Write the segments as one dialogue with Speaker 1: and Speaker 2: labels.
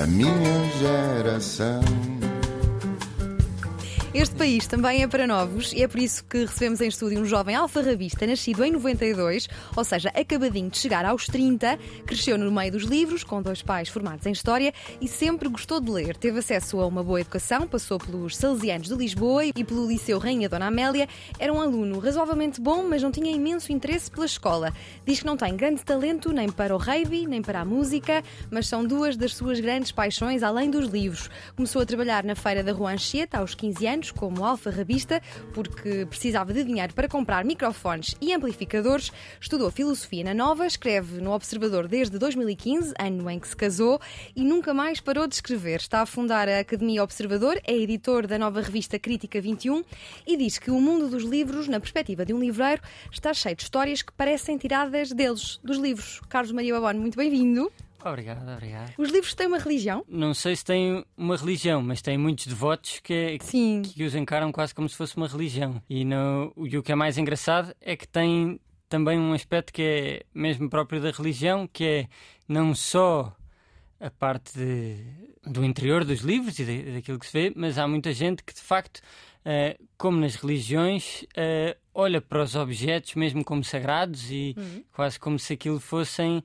Speaker 1: a minha geração.
Speaker 2: Este país também é para novos e é por isso que recebemos em estúdio um jovem alfarrabista nascido em 92, ou seja, acabadinho de chegar aos 30, cresceu no meio dos livros, com dois pais formados em História e sempre gostou de ler. Teve acesso a uma boa educação, passou pelos Salesianos de Lisboa e pelo Liceu Rainha Dona Amélia. Era um aluno razoavelmente bom, mas não tinha imenso interesse pela escola. Diz que não tem grande talento nem para o rugby, nem para a música, mas são duas das suas grandes paixões, além dos livros. Começou a trabalhar na Feira da Rua Anchieta aos 15 anos anos como alfarrabista, porque precisava de dinheiro para comprar microfones e amplificadores. Estudou filosofia na Nova, escreve no Observador desde 2015, ano em que se casou, e nunca mais parou de escrever. Está a fundar a Academia Observador, é editor da nova revista Crítica 21 e diz que o mundo dos livros, na perspectiva de um livreiro, está cheio de histórias que parecem tiradas deles, dos livros. Carlos Maria Babano, muito bem-vindo.
Speaker 3: Obrigado, obrigado.
Speaker 2: Os livros têm uma religião?
Speaker 3: Não sei se têm uma religião, mas têm muitos devotos que,
Speaker 2: Sim.
Speaker 3: que os encaram quase como se fosse uma religião. E, no, e o que é mais engraçado é que tem também um aspecto que é mesmo próprio da religião, que é não só a parte de, do interior dos livros e de, daquilo que se vê, mas há muita gente que de facto, uh, como nas religiões, uh, olha para os objetos mesmo como sagrados e uhum. quase como se aquilo fossem uh,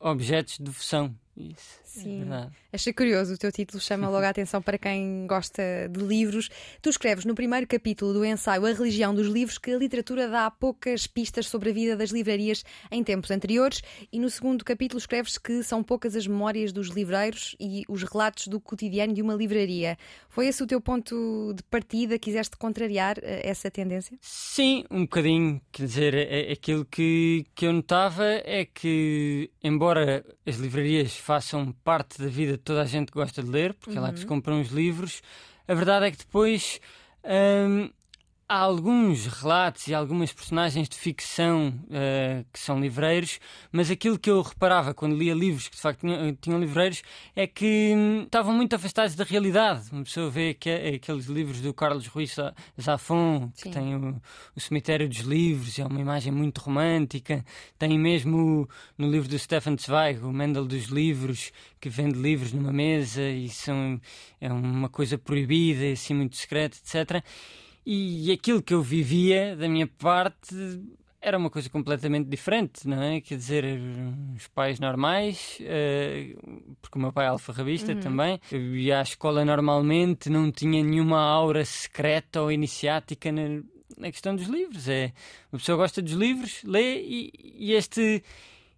Speaker 3: objetos de devoção. Isso,
Speaker 2: Sim. É Achei curioso, o teu título chama logo a atenção para quem gosta de livros. Tu escreves no primeiro capítulo do ensaio A Religião dos Livros que a literatura dá poucas pistas sobre a vida das livrarias em tempos anteriores, e no segundo capítulo escreves que são poucas as memórias dos livreiros e os relatos do cotidiano de uma livraria. Foi esse o teu ponto de partida? Quiseste contrariar eh, essa tendência?
Speaker 3: Sim, um bocadinho. Quer dizer, é, é, aquilo que, que eu notava é que, embora as livrarias façam parte da vida de toda a gente que gosta de ler, porque uhum. é lá que se uhum. compram os livros. A verdade é que depois hum, há alguns relatos e algumas personagens de ficção uh, que são livreiros, mas aquilo que eu reparava quando lia livros que de facto tinham, tinham livreiros é que hum, estavam muito afastados da realidade. Uma pessoa vê que, é, aqueles livros do Carlos Ruiz Zafon, que Sim. tem o, o, Cemitério dos Livros, é uma imagem muito romântica. Tem mesmo no livro do Stefan Zweig, o Mendel dos Livros, que vende livros numa mesa e são, é uma coisa proibida, assim muito secreta, etc. E aquilo que eu vivia da minha parte era uma coisa completamente diferente, não é? Quer dizer, os pais normais, uh, porque o meu pai é alfarrabista uhum. também, eu ia à escola normalmente, não tinha nenhuma aura secreta ou iniciática na, na questão dos livros. É, uma pessoa gosta dos livros, lê e, e este,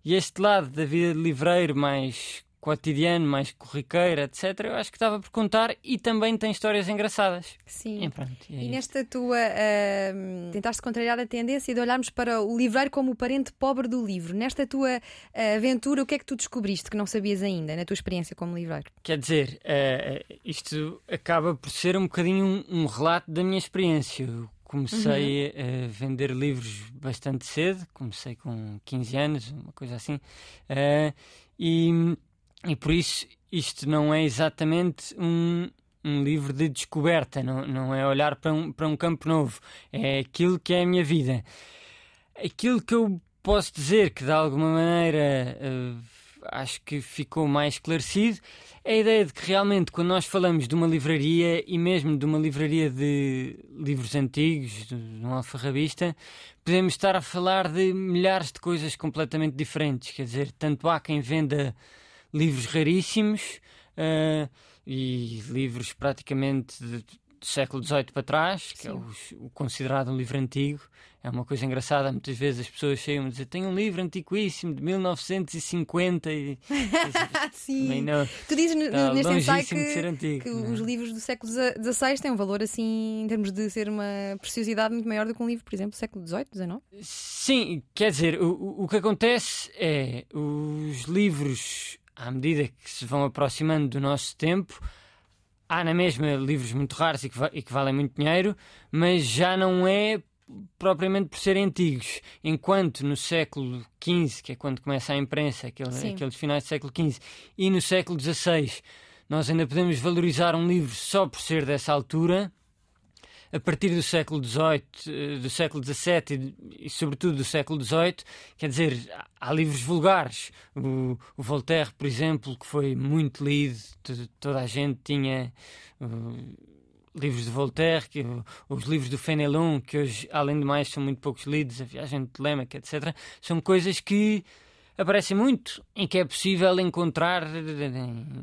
Speaker 3: e este lado da vida de livreiro mais cotidiano, mais corriqueiro, etc., eu acho que estava por contar e também tem histórias engraçadas.
Speaker 2: Sim. E, pronto, é e nesta tua. Uh, tentaste contrariar a tendência de olharmos para o livreiro como o parente pobre do livro. Nesta tua uh, aventura, o que é que tu descobriste que não sabias ainda, na tua experiência como livreiro?
Speaker 3: Quer dizer, uh, isto acaba por ser um bocadinho um, um relato da minha experiência. Eu comecei uhum. a vender livros bastante cedo, comecei com 15 anos, uma coisa assim. E e por isso isto não é exatamente um, um livro de descoberta, não, não é olhar para um, para um campo novo, é aquilo que é a minha vida. Aquilo que eu posso dizer que de alguma maneira uh, acho que ficou mais esclarecido é a ideia de que realmente quando nós falamos de uma livraria e mesmo de uma livraria de livros antigos, de um alfarrabista, podemos estar a falar de milhares de coisas completamente diferentes. Quer dizer, tanto há quem venda livros raríssimos uh, e livros praticamente de, do século XVIII para trás, que é Sim. é o, o, considerado um livro antigo. É uma coisa engraçada, muitas vezes as pessoas chegam a dizer: Tenho um livro antiquíssimo de 1950 e.
Speaker 2: Sim. Não, tu dizes neste ensaio que, antigo, que os livros do século XVI têm um valor assim, em termos de ser uma preciosidade muito maior do que um livro, por exemplo, do século XVIII, XIX?
Speaker 3: Sim, quer dizer, o, o que acontece é os livros à medida que se vão aproximando do nosso tempo, há na mesma livros muito raros e que, e que valem muito dinheiro, mas já não é propriamente por serem antigos. Enquanto no século XV, que é quando começa a imprensa, aquele, aqueles finais do século XV, e no século XVI, nós ainda podemos valorizar um livro só por ser dessa altura. A partir do século XVIII, eh, do século XVII e, sobretudo do século XVIII, quer dizer, há livros vulgares. O, o Voltaire, por exemplo, que foi muito lido, toda a gente tinha livros de Voltaire, que, os livros do Fenelon, que hoje, além de mais, são muito poucos lidos, a Viagem de Telemaque, etc. São coisas que aparecem muito, em que é possível encontrar em,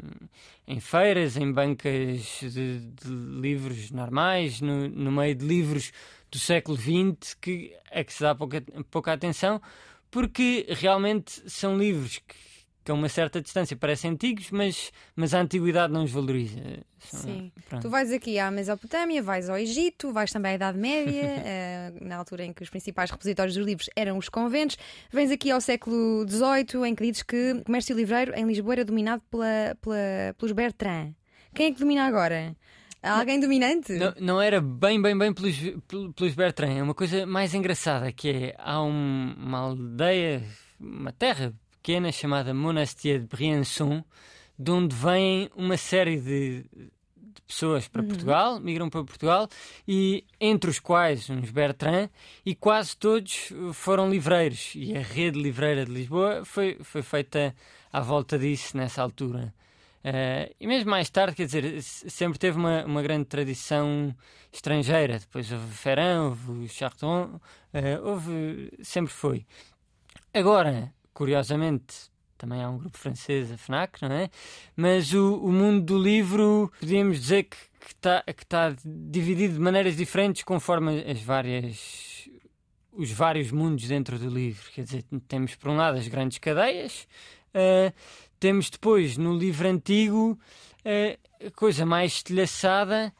Speaker 3: em feiras, em bancas de, de livros normais, no, no, meio de livros do século XX, que, a que se dá pouca, pouca atenção, porque realmente são livros que que a uma certa distância parecem antigos, mas, mas a antiguidade não os valoriza.
Speaker 2: Sim. Pronto. Tu vais aqui à Mesopotâmia, vais ao Egito, vais também à Idade Média, uh, na altura em que os principais repositórios dos livros eram os conventos. Vens aqui ao século XVIII, em que dizes que o comércio livreiro em Lisboa era dominado pela, pela, pelos Bertrand. Quem é que domina agora? Há alguém dominante?
Speaker 3: Não, não, era bem, bem, bem pelos, pelos Bertrand. É uma coisa mais engraçada que é há um, uma aldeia, uma terra pequena chamada Monastir de Briançon, de onde vêm uma série de, de pessoas para uhum. Portugal, migram para Portugal, e entre os quais uns Bertrand, e quase todos foram livreiros. E a rede livreira de Lisboa foi, foi feita à volta disso nessa altura. Uh, e mesmo mais tarde, quer dizer, sempre teve uma, uma grande tradição estrangeira. Depois houve Ferrand, houve Charton, uh, houve. sempre foi. Agora, curiosamente, também há um grupo francês, a FNAC, não é? Mas o, o mundo do livro, podíamos dizer que está que tá dividido de maneiras diferentes conforme as várias os vários mundos dentro do livro. Quer dizer, temos por um lado as grandes cadeias, uh, temos depois no livro antigo uh, a coisa mais estilhaçada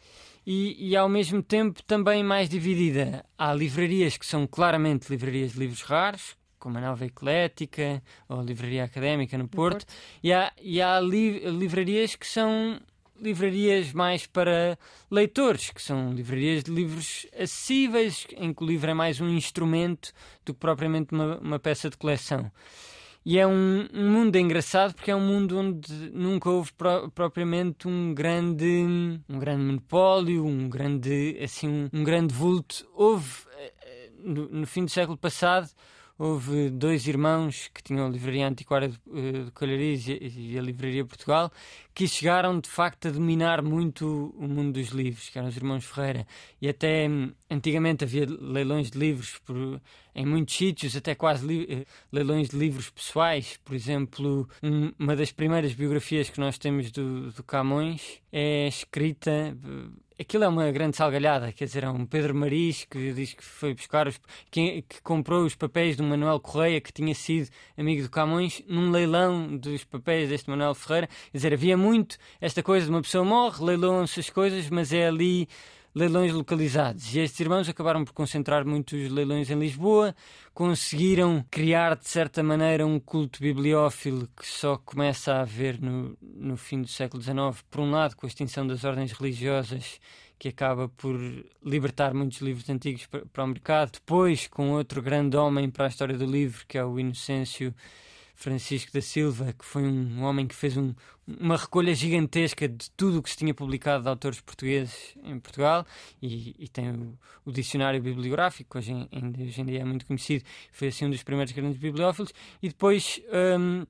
Speaker 3: e, e, ao mesmo tempo também mais dividida. Há livrarias que são claramente livrarias de livros raros, como a Nova Eclética ou a Livraria Académica no Porto, Porto. e há, e há li livrarias que são livrarias mais para leitores, que são livrarias de livros acessíveis, em que o livro é mais um instrumento do que propriamente uma, uma peça de coleção. E é um, um, mundo engraçado porque é um mundo onde nunca houve pro, propriamente um grande, um grande monopólio, um grande, assim, um, um grande vulto. Houve, eh, eh, no, no fim do século passado, houve dois irmãos que tinham a Livraria Antiquária de, eh, de Colhariz e, a Livraria Portugal que chegaram de facto a dominar muito o mundo dos livros, que eram os irmãos Ferreira. E até hum, antigamente havia leilões de livros por, em muitos sítios, até quase eh, leilões de livros pessoais. Por exemplo, um, uma das primeiras biografias que nós temos do, do Camões é escrita eh, aquilo é uma grande salgalhada, quer dizer, é um Pedro Maris que diz que foi buscar os, que, que, comprou os papéis do Manuel Correia, que tinha sido amigo do Camões, num leilão dos papéis deste Manuel Ferreira. Quer dizer, havia muito esta coisa de uma pessoa morre, leiloam-se as coisas, mas é ali leilões localizados. E estes irmãos acabaram por concentrar muitos leilões em Lisboa, conseguiram criar de certa maneira um culto bibliófilo que só começa a haver no, no fim do século XIX, por um lado com a extinção das ordens religiosas que acaba por libertar muitos livros antigos para, para o mercado, depois com outro grande homem para a história do livro, que é o Inocêncio Francisco da Silva, que foi um homem que fez um, uma recolha gigantesca de tudo o que se tinha publicado de autores portugueses em Portugal e, e tem o, o, dicionário bibliográfico, hoje em, hoje em dia é muito conhecido, foi assim um dos primeiros grandes bibliófilos, e depois um,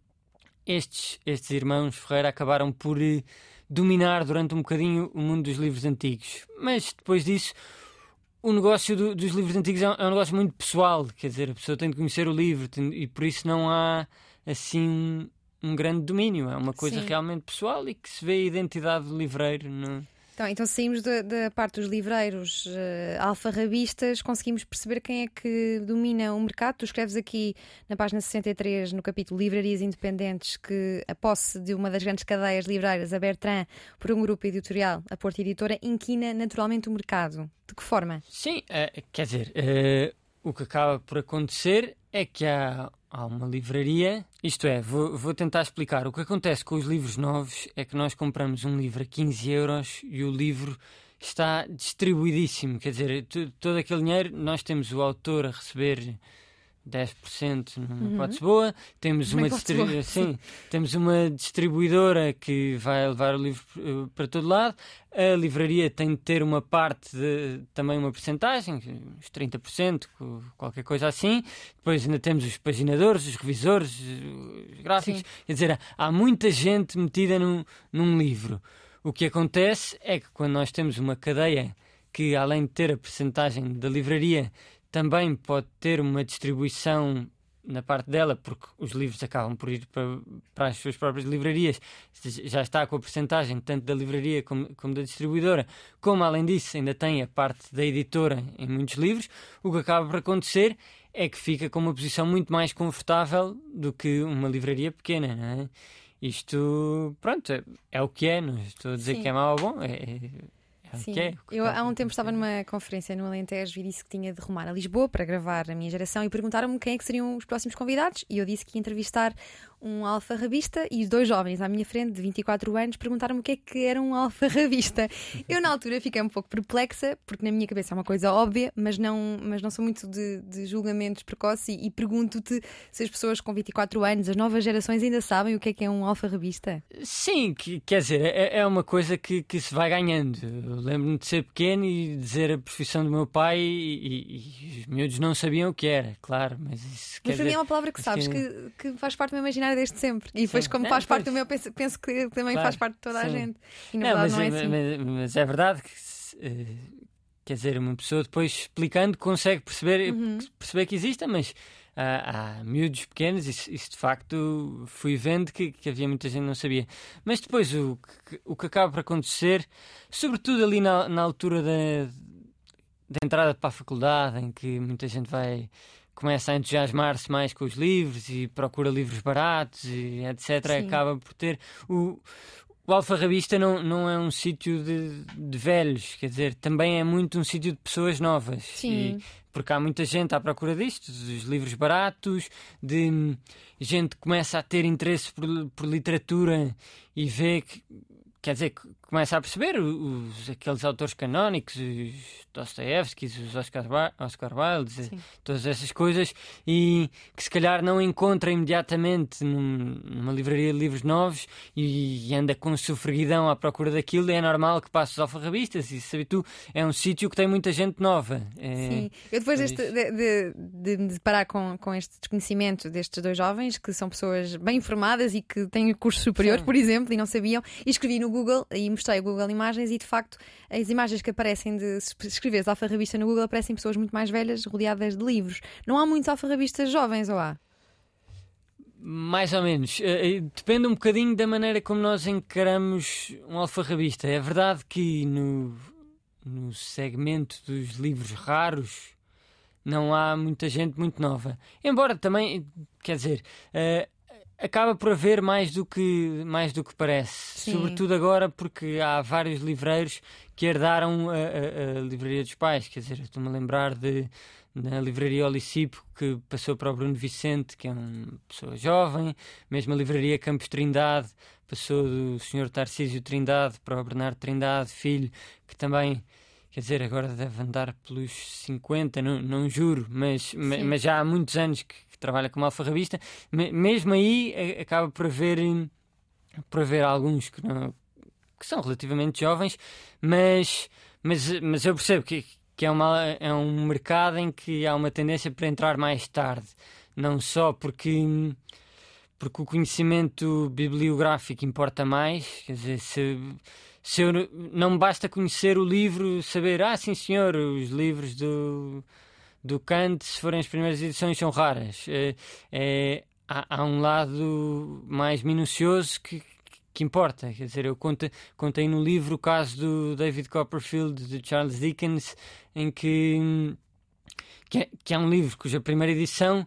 Speaker 3: estes, estes irmãos Ferreira acabaram por eh, dominar durante um bocadinho o mundo dos livros antigos. Mas depois disso o negócio do, dos livros antigos é um, é um, negócio muito pessoal, quer dizer, a pessoa tem de conhecer o livro tem, e por isso não há assim um grande domínio. É uma coisa Sim. realmente pessoal e que se vê a identidade do livreiro. No...
Speaker 2: Então, então saímos da, da parte dos livreiros uh, alfarrabistas, conseguimos perceber quem é que domina o mercado. Tu escreves aqui na página 63, no capítulo Livrarias Independentes, que a posse de uma das grandes cadeias livreiras, a Bertrand, por um grupo editorial, a Porta Editora, inquina naturalmente o mercado. De que forma?
Speaker 3: Sim, uh, quer dizer, uh, o que acaba por acontecer é que há há uma livraria. Isto é, vou, vou, tentar explicar. O que acontece com os livros novos é que nós compramos um livro a 15 euros e o livro está distribuidíssimo. Quer dizer, todo aquele dinheiro, nós temos o autor a receber 10% numa uhum. hipótese boa. Temos uma,
Speaker 2: boa.
Speaker 3: Sim, temos uma distribuidora que vai levar o livro eh, para todo lado. A livraria tem de ter uma parte, de, também uma porcentagem, uns 30%, qualquer coisa assim. Depois ainda temos os paginadores, os revisores, os gráficos. Sim. Quer dizer, há muita gente metida num, num livro. O que acontece é que quando nós temos uma cadeia que, além de ter a porcentagem da livraria, também pode ter uma distribuição na parte dela, porque os livros acabam por ir para, para as suas próprias livrarias, já está com a porcentagem tanto da livraria como, como, da distribuidora, como além disso ainda tem a parte da editora em muitos livros, o que acaba por acontecer é que fica com uma posição muito mais confortável do que uma livraria pequena, não é? Isto, pronto, é, é o que é, não estou a dizer Sim. que é mau ou bom, é, é
Speaker 2: Sim. É, eu há um tempo estava numa conferência no Alentejo e disse que tinha de rumar a Lisboa para gravar a minha geração e perguntaram-me quem é que seriam os próximos convidados e eu disse que ia entrevistar um alfarrabista e dois jovens à minha frente, de 24 anos, perguntaram-me o que é que era um alfarrabista. Eu, na altura, fiquei um pouco perplexa, porque na minha cabeça é uma coisa óbvia, mas não, mas não sou muito de, de julgamentos precoces e, e pergunto-te se as pessoas com 24 anos, as novas gerações, ainda sabem o que é que é um alfarrabista?
Speaker 3: Sim, que, quer dizer, é, é uma coisa que, que se vai ganhando. lembro-me de ser pequeno e dizer a profissão do meu pai e, e, e os miúdos não sabiam o que era, claro, mas isso
Speaker 2: Mas
Speaker 3: para mim
Speaker 2: é uma palavra que sabes, que, que faz parte do meu imaginário desde sempre. E depois, sim. como faz parte do meu, penso, penso que também claro, faz parte de toda sim. a gente. E na não, verdade mas, não é assim.
Speaker 3: Mas, mas é verdade que. Uh, quer dizer, uma pessoa depois explicando consegue perceber, uhum. perceber que existe, mas há, há miúdos pequenos, isso, isso, de facto fui vendo que, que, havia muita gente que não sabia. Mas depois o que, o que acaba por acontecer, sobretudo ali na, na altura da, da entrada para a faculdade, em que muita gente vai começa a entusiasmar-se mais com os livros e procura livros baratos e etc. Sim. Acaba por ter. O, o Alfarrabista não, não é um sítio de, de, velhos, quer dizer, também é muito um sítio de pessoas novas.
Speaker 2: Sim.
Speaker 3: E, porque há muita gente à procura disto, dos livros baratos, de gente que começa a ter interesse por, por literatura e vê que quer dizer, começa a perceber os, aqueles autores canónicos, os Dostoevsky, os Oscar, Oscar Wilde, todas essas coisas, e que se calhar não encontra imediatamente num, numa livraria de livros novos e, e, anda com sofreguidão à procura daquilo, é normal que passe os alfarrabistas, e sabe tu, é um sítio que tem muita gente nova.
Speaker 2: É, Sim, eu depois deste, de, de, de, me deparar com, com este desconhecimento destes dois jovens, que são pessoas bem informadas e que têm curso superior, Sim. por exemplo, e não sabiam, e escrevi no Google e mostrei o Google Imagens e de facto as imagens que aparecem de se escreveres alfarrabista no Google aparecem pessoas muito mais velhas rodeadas de livros. Não há muitos alfarrabistas jovens, ou há?
Speaker 3: Mais ou menos. Uh, depende um bocadinho da maneira como nós encaramos um alfarrabista. É verdade que no, no segmento dos livros raros não há muita gente muito nova. Embora também, quer dizer, uh, acaba por haver mais do que, mais do que parece. Sim. Sobretudo agora porque há vários livreiros que herdaram a, a, a livraria dos pais. Quer dizer, estou-me a lembrar de na livraria Olicipo que passou para o Bruno Vicente, que é uma pessoa jovem, mesmo a livraria Campos Trindade passou do Sr. Tarcísio Trindade para o Bernardo Trindade, filho, que também quer dizer, agora deve andar pelos 50, não, não juro, mas, mas já há muitos anos que, que trabalha como alfarrabista, mesmo aí acaba por haver, por haver alguns que, não, que são relativamente jovens, mas, mas, mas eu percebo que, que é, uma, é um mercado em que há uma tendência para entrar mais tarde, não só porque porque o conhecimento bibliográfico importa mais, quer dizer, se, se eu, não basta conhecer o livro, saber, ah, sim senhor, os livros do do Kant, se forem as primeiras edições, são raras. É, é, há, há, um lado mais minucioso que, que importa. Quer dizer, eu contei no livro o caso do David Copperfield, de Charles Dickens, em que, que é, que é um livro cuja primeira edição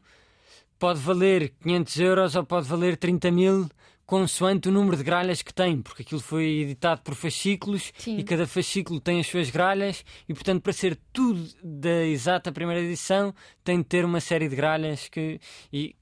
Speaker 3: pode valer 500 euros ou pode valer 30 mil consoante o número de gralhas que tem, porque aquilo foi editado por fascículos Sim. e cada fascículo tem as suas gralhas e, portanto, para ser tudo da exata primeira edição, tem de ter uma série de gralhas que. E,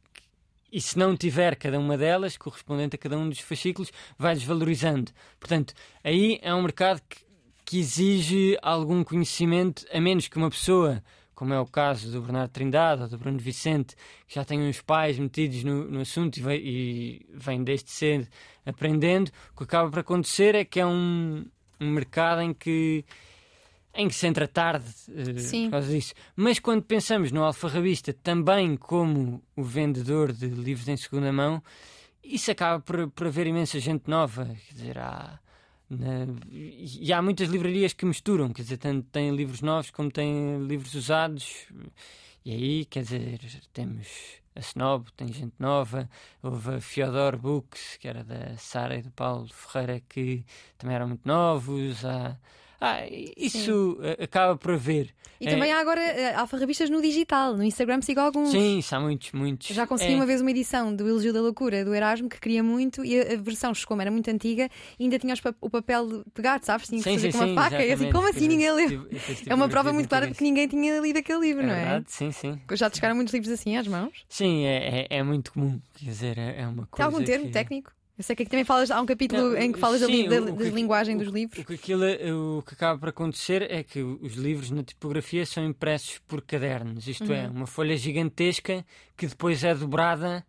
Speaker 3: e se não tiver cada uma delas, correspondente a cada um dos fascículos, vai desvalorizando. Portanto, aí é um mercado que, que exige algum conhecimento, a menos que uma pessoa como é o caso do Bernardo Trindade ou do Bruno Vicente, que já têm os pais metidos no, no assunto e, vem, e vêm desde cedo aprendendo, o que acaba por acontecer é que é um, um mercado em que em que se entra tarde uh, por causa disso. Mas quando pensamos no alfarrabista também como o vendedor de livros em segunda mão, isso acaba por, por haver imensa gente nova. Quer dizer, há, e há muitas livrarias que misturam, quer dizer, tanto têm livros novos como têm livros usados. E aí, quer dizer, temos a Snob, tem gente nova, houve a Fyodor Books, que era da Sara e do Paulo Ferreira, que também eram muito novos. Há, ah, isso Sim. Eh, acaba por haver.
Speaker 2: E é... também há agora uh, alfarrabistas no digital, no Instagram sigo alguns.
Speaker 3: Sim, há muitos, muitos.
Speaker 2: Já consegui é... uma vez uma edição do Elogio da Loucura do Erasmo que queria muito e a, versão como era muito antiga e ainda tinha o papel pegado, sabes? Tinha que sim, fazer sim, com uma faca e assim, como assim ninguém leu? é uma prova muito clara de que ninguém tinha lido aquele livro,
Speaker 3: é
Speaker 2: não é?
Speaker 3: Verdade, sim, sim.
Speaker 2: Já te chegaram muitos livros assim às mãos?
Speaker 3: Sim, é, é, é muito comum. Quer dizer, é, é uma coisa.
Speaker 2: Tem algum termo
Speaker 3: que...
Speaker 2: técnico? Eu sei que aqui também falas, há um capítulo não, em que falas sim, da, da, da linguagem
Speaker 3: o,
Speaker 2: dos livros.
Speaker 3: O que, aquilo, o que acaba por acontecer é que os livros na tipografia são impressos por cadernos, isto é, uhum. é, uma folha gigantesca que depois é dobrada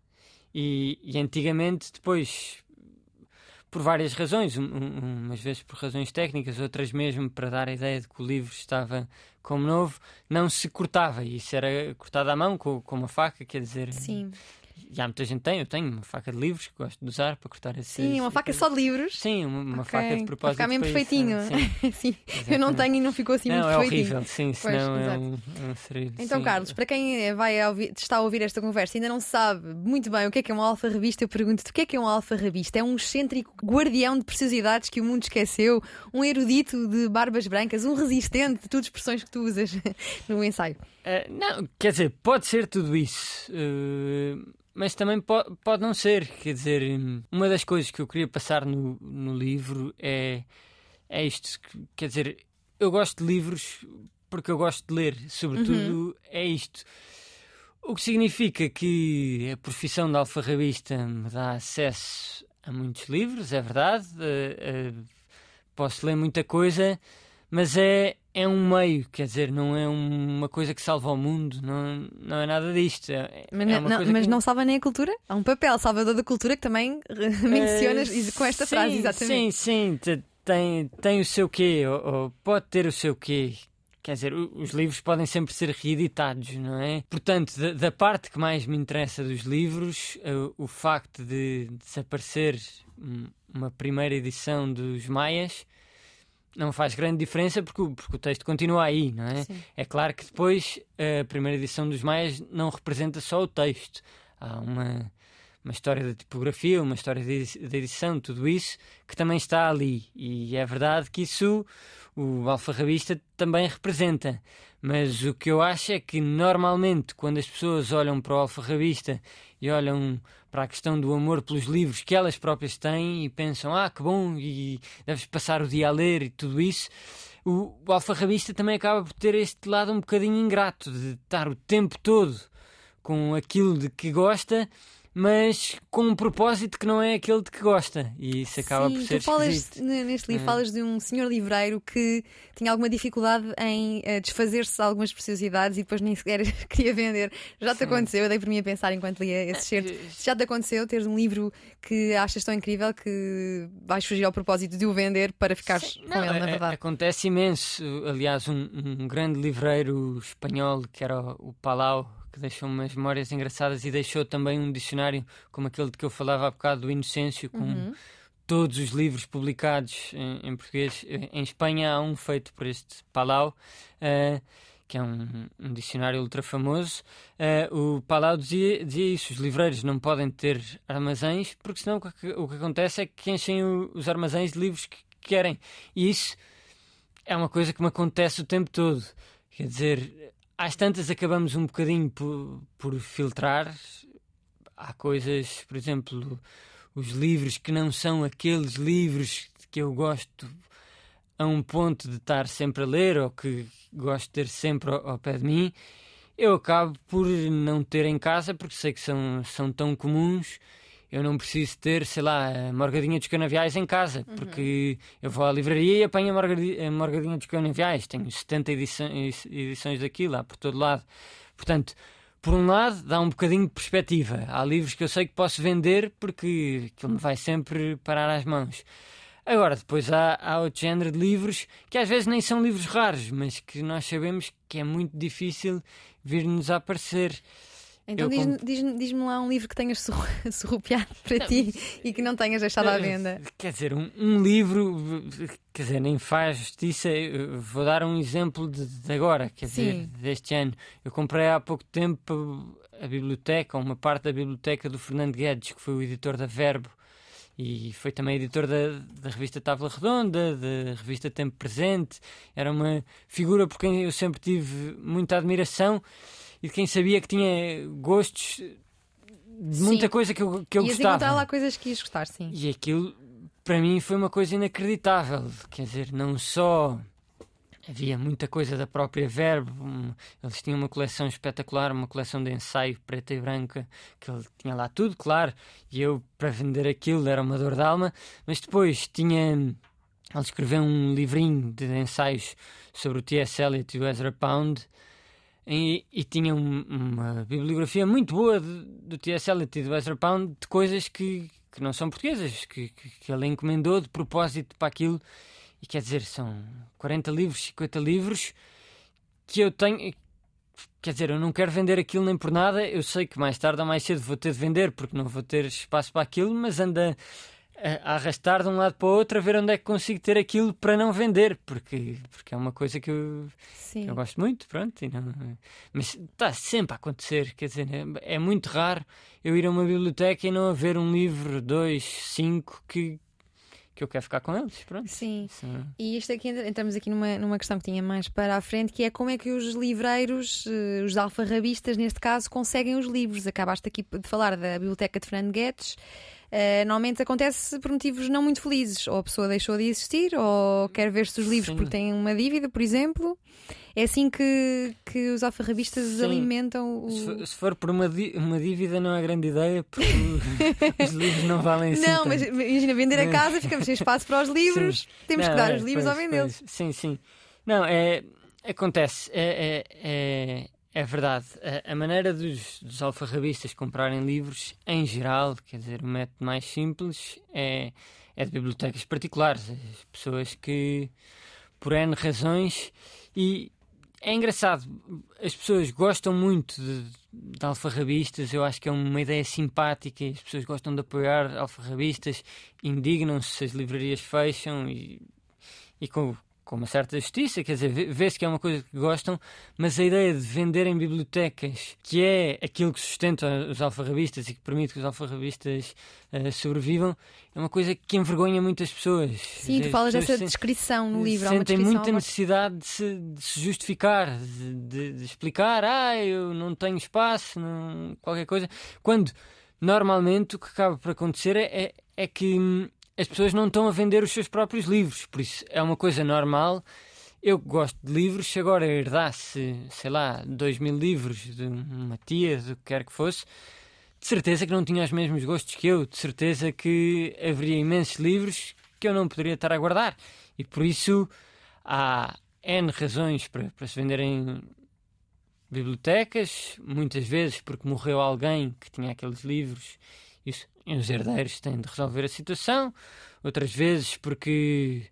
Speaker 3: e, e antigamente depois por várias razões, um, um, umas vezes por razões técnicas, outras mesmo para dar a ideia de que o livro estava como novo, não se cortava. E isso era cortado à mão com, com uma faca, quer dizer.
Speaker 2: Sim
Speaker 3: há muita gente tem, eu tenho uma faca de livros que gosto de usar para cortar esse.
Speaker 2: Sim, uma faca só de livros?
Speaker 3: Sim, uma, uma okay. faca de propósito. Para
Speaker 2: ficar mesmo perfeitinho. Sim, sim. eu não tenho e não ficou assim
Speaker 3: não,
Speaker 2: muito
Speaker 3: é
Speaker 2: perfeitinho.
Speaker 3: horrível, sim, senão pois, é um, é um serido,
Speaker 2: Então,
Speaker 3: sim.
Speaker 2: Carlos, para quem vai ouvir, está a ouvir esta conversa e ainda não sabe muito bem o que é que é uma alfa revista, eu pergunto-te o que é que é um alfa revista? É um excêntrico guardião de preciosidades que o mundo esqueceu, um erudito de barbas brancas, um resistente de tudo expressões que tu usas no ensaio.
Speaker 3: Uh, não, quer dizer, pode ser tudo isso. Uh mas também pode, pode não ser. Quer dizer, uma das coisas que eu queria passar no, no livro é, é isto. Quer dizer, eu gosto de livros porque eu gosto de ler, sobretudo uhum. é isto. O que significa que a profissão de alfarrabista me dá acesso a muitos livros, é verdade. Uh, posso ler muita coisa, mas é, é um meio, quer dizer, não é uma coisa que salva o mundo, não, não é nada disto. É,
Speaker 2: mas
Speaker 3: é
Speaker 2: não, mas
Speaker 3: que...
Speaker 2: não salva nem a cultura? Há um papel salvador da cultura que também mencionas uh, com esta
Speaker 3: sim,
Speaker 2: frase, exatamente.
Speaker 3: Sim, sim, tem, tem o seu quê, ou, ou pode ter o seu quê. Quer dizer, os livros podem sempre ser reeditados, não é? Portanto, da, da parte que mais me interessa dos livros, uh, o facto de desaparecer uma primeira edição dos Maias não faz grande diferença porque, porque o texto continua aí, não é? Sim. É claro que depois a primeira edição dos Maias não representa só o texto. Há uma, uma história da tipografia, uma história da edição, tudo isso que também está ali. E é verdade que isso o alfarrabista também representa. Mas o que eu acho é que normalmente quando as pessoas olham para o alfarrabista e olham para a questão do amor pelos livros que elas próprias têm e pensam, ah, que bom, e deves passar o dia a ler e tudo isso. O, o alfarrabista também acaba por ter este lado um bocadinho ingrato de estar o tempo todo com aquilo de que gosta mas com um propósito que não é aquele de que gosta. E isso acaba
Speaker 2: Sim,
Speaker 3: por ser
Speaker 2: tu falas,
Speaker 3: esquisito.
Speaker 2: Neste livro, é. falas de um senhor livreiro que tinha alguma dificuldade em uh, desfazer-se de algumas preciosidades e depois nem sequer queria vender. Já te Sim. aconteceu? Eu dei por mim a pensar enquanto lia esse certo. Já te aconteceu teres um livro que achas tão incrível que vais fugir ao propósito de o vender para ficares com não, ele, na é, verdade?
Speaker 3: Acontece imenso. Aliás, um, um grande livreiro espanhol que era o Palau que deixou umas memórias engraçadas e deixou também um dicionário como aquele de que eu falava há bocado do Inocêncio, com uhum. todos os livros publicados em, em, português. Em Espanha há um feito por este Palau. Uh, que é um, um, dicionário ultra famoso, uh, o Palau dizia, dizia isso: os livreiros não podem ter armazéns, porque senão o que, o que acontece é que enchem o, os armazéns de livros que, que querem. E isso é uma coisa que me acontece o tempo todo. Quer dizer, às tantas acabamos um bocadinho por, por filtrar. Há coisas, por exemplo, os livros que não são aqueles livros que eu gosto a um ponto de estar sempre a ler ou que gosto de ter sempre ao, ao pé de mim, eu acabo por não ter em casa porque sei que são, são tão comuns eu não preciso ter, sei lá, a morgadinha dos canaviais em casa, uhum. porque eu vou à livraria e apanho a morgadinha, a morgadinha dos canaviais. Tenho 70 edições, edições daquilo lá por todo lado. Portanto, por um lado, dá um bocadinho de perspectiva. Há livros que eu sei que posso vender porque aquilo me vai sempre parar às mãos. Agora, depois há, há outro género de livros que às vezes nem são livros raros, mas que nós sabemos que é muito difícil vir-nos a aparecer.
Speaker 2: Então diz-me diz, diz lá um livro que tenhas surrupiado para não, ti e que não tenhas deixado à venda.
Speaker 3: Quer dizer, um, um, livro, quer dizer, nem faz justiça. vou dar um exemplo de, de agora, quer Sim. dizer, deste ano. Eu comprei há pouco tempo a biblioteca, uma parte da biblioteca do Fernando Guedes, que foi o editor da Verbo, e foi também editor da, da revista Távola Redonda, da revista Tempo Presente. Era uma figura por quem eu sempre tive muita admiração e de quem sabia que tinha gostos de muita sim. coisa que eu, que eu
Speaker 2: Ias
Speaker 3: gostava.
Speaker 2: encontrar lá coisas que ias gostar, sim.
Speaker 3: E aquilo, para mim, foi uma coisa inacreditável. Quer dizer, não só havia muita coisa da própria Verbo. eles tinham uma coleção espetacular, uma coleção de ensaio preta e branca, que ele tinha lá tudo, claro. E eu, para vender aquilo, era uma dor de alma. Mas depois tinha. Ele escreveu um livrinho de ensaios sobre o T.S. Eliot e o Ezra Pound. E, e tinha um, uma bibliografia muito boa do T.S. Eliot e do Ezra Pound de coisas que, que não são portuguesas, que, que, que ele encomendou de propósito para aquilo e quer dizer, são 40 livros, 50 livros que eu tenho. Quer dizer, eu não quero vender aquilo nem por nada. Eu sei que mais tarde ou mais cedo vou ter de vender porque não vou ter espaço para aquilo, mas anda a, arrastar de um lado para o outro a ver onde é que consigo ter aquilo para não vender, porque, porque é uma coisa que eu, que eu gosto muito, pronto. Não, mas está sempre a acontecer, quer dizer, é, é muito raro eu ir a uma biblioteca e não haver um livro, dois, cinco que, que eu quero ficar com eles. Pronto.
Speaker 2: Sim. Sim. E isto aqui entramos aqui numa, numa questão que tinha mais para a frente, que é como é que os livreiros, uh, os alfarrabistas neste caso, conseguem os livros. Acabaste aqui de falar da Biblioteca de Fernando Guedes. Uh, normalmente acontece por motivos não muito felizes. Ou a pessoa deixou de existir, ou quer ver-se os livros Sim. porque tem uma dívida, por exemplo. É assim que, que os alfarrabistas Sim. alimentam o.
Speaker 3: Se for, se for por uma, uma dívida, não é grande ideia, porque os livros não valem assim.
Speaker 2: Não, mas imagina vender a casa, ficamos sem espaço para os livros, sim. temos não, que dar é, os livros pois, ao vendê-los.
Speaker 3: Sim, sim. Não, é, acontece. É, é, é, verdade. A, a maneira dos, dos alfarrabistas comprarem livros, em geral, quer dizer, o método mais simples é, é de bibliotecas particulares. As pessoas que, por N razões, e é engraçado, as pessoas gostam muito de, de alfarrabistas, eu acho que é uma ideia simpática, as pessoas gostam de apoiar alfarrabistas, indignam-se se as livrarias fecham e, e com, com uma certa justiça, quer dizer, vê-se que é uma coisa que gostam, mas a ideia de vender em bibliotecas, que é aquilo que sustenta os alfarrabistas e que permite que os alfarrabistas uh, sobrevivam, é uma coisa que envergonha muitas pessoas.
Speaker 2: Sim, dizer, tu falas dessa descrição no livro.
Speaker 3: Sentem muita necessidade de se, de se justificar, de, de, explicar, ah, eu não tenho espaço, não, qualquer coisa, quando normalmente o que acaba por acontecer é, é, é que hum, as pessoas não estão a vender os seus próprios livros, por isso é uma coisa normal. Eu gosto de livros, se agora herdasse, sei lá, dois mil livros de uma tia, do que quer que fosse, de certeza que não tinha os mesmos gostos que eu, de certeza que haveria imensos livros que eu não poderia estar a guardar. E por isso há N razões para, para se venderem bibliotecas, muitas vezes porque morreu alguém que tinha aqueles livros isso, e os herdeiros têm de resolver a situação, outras vezes porque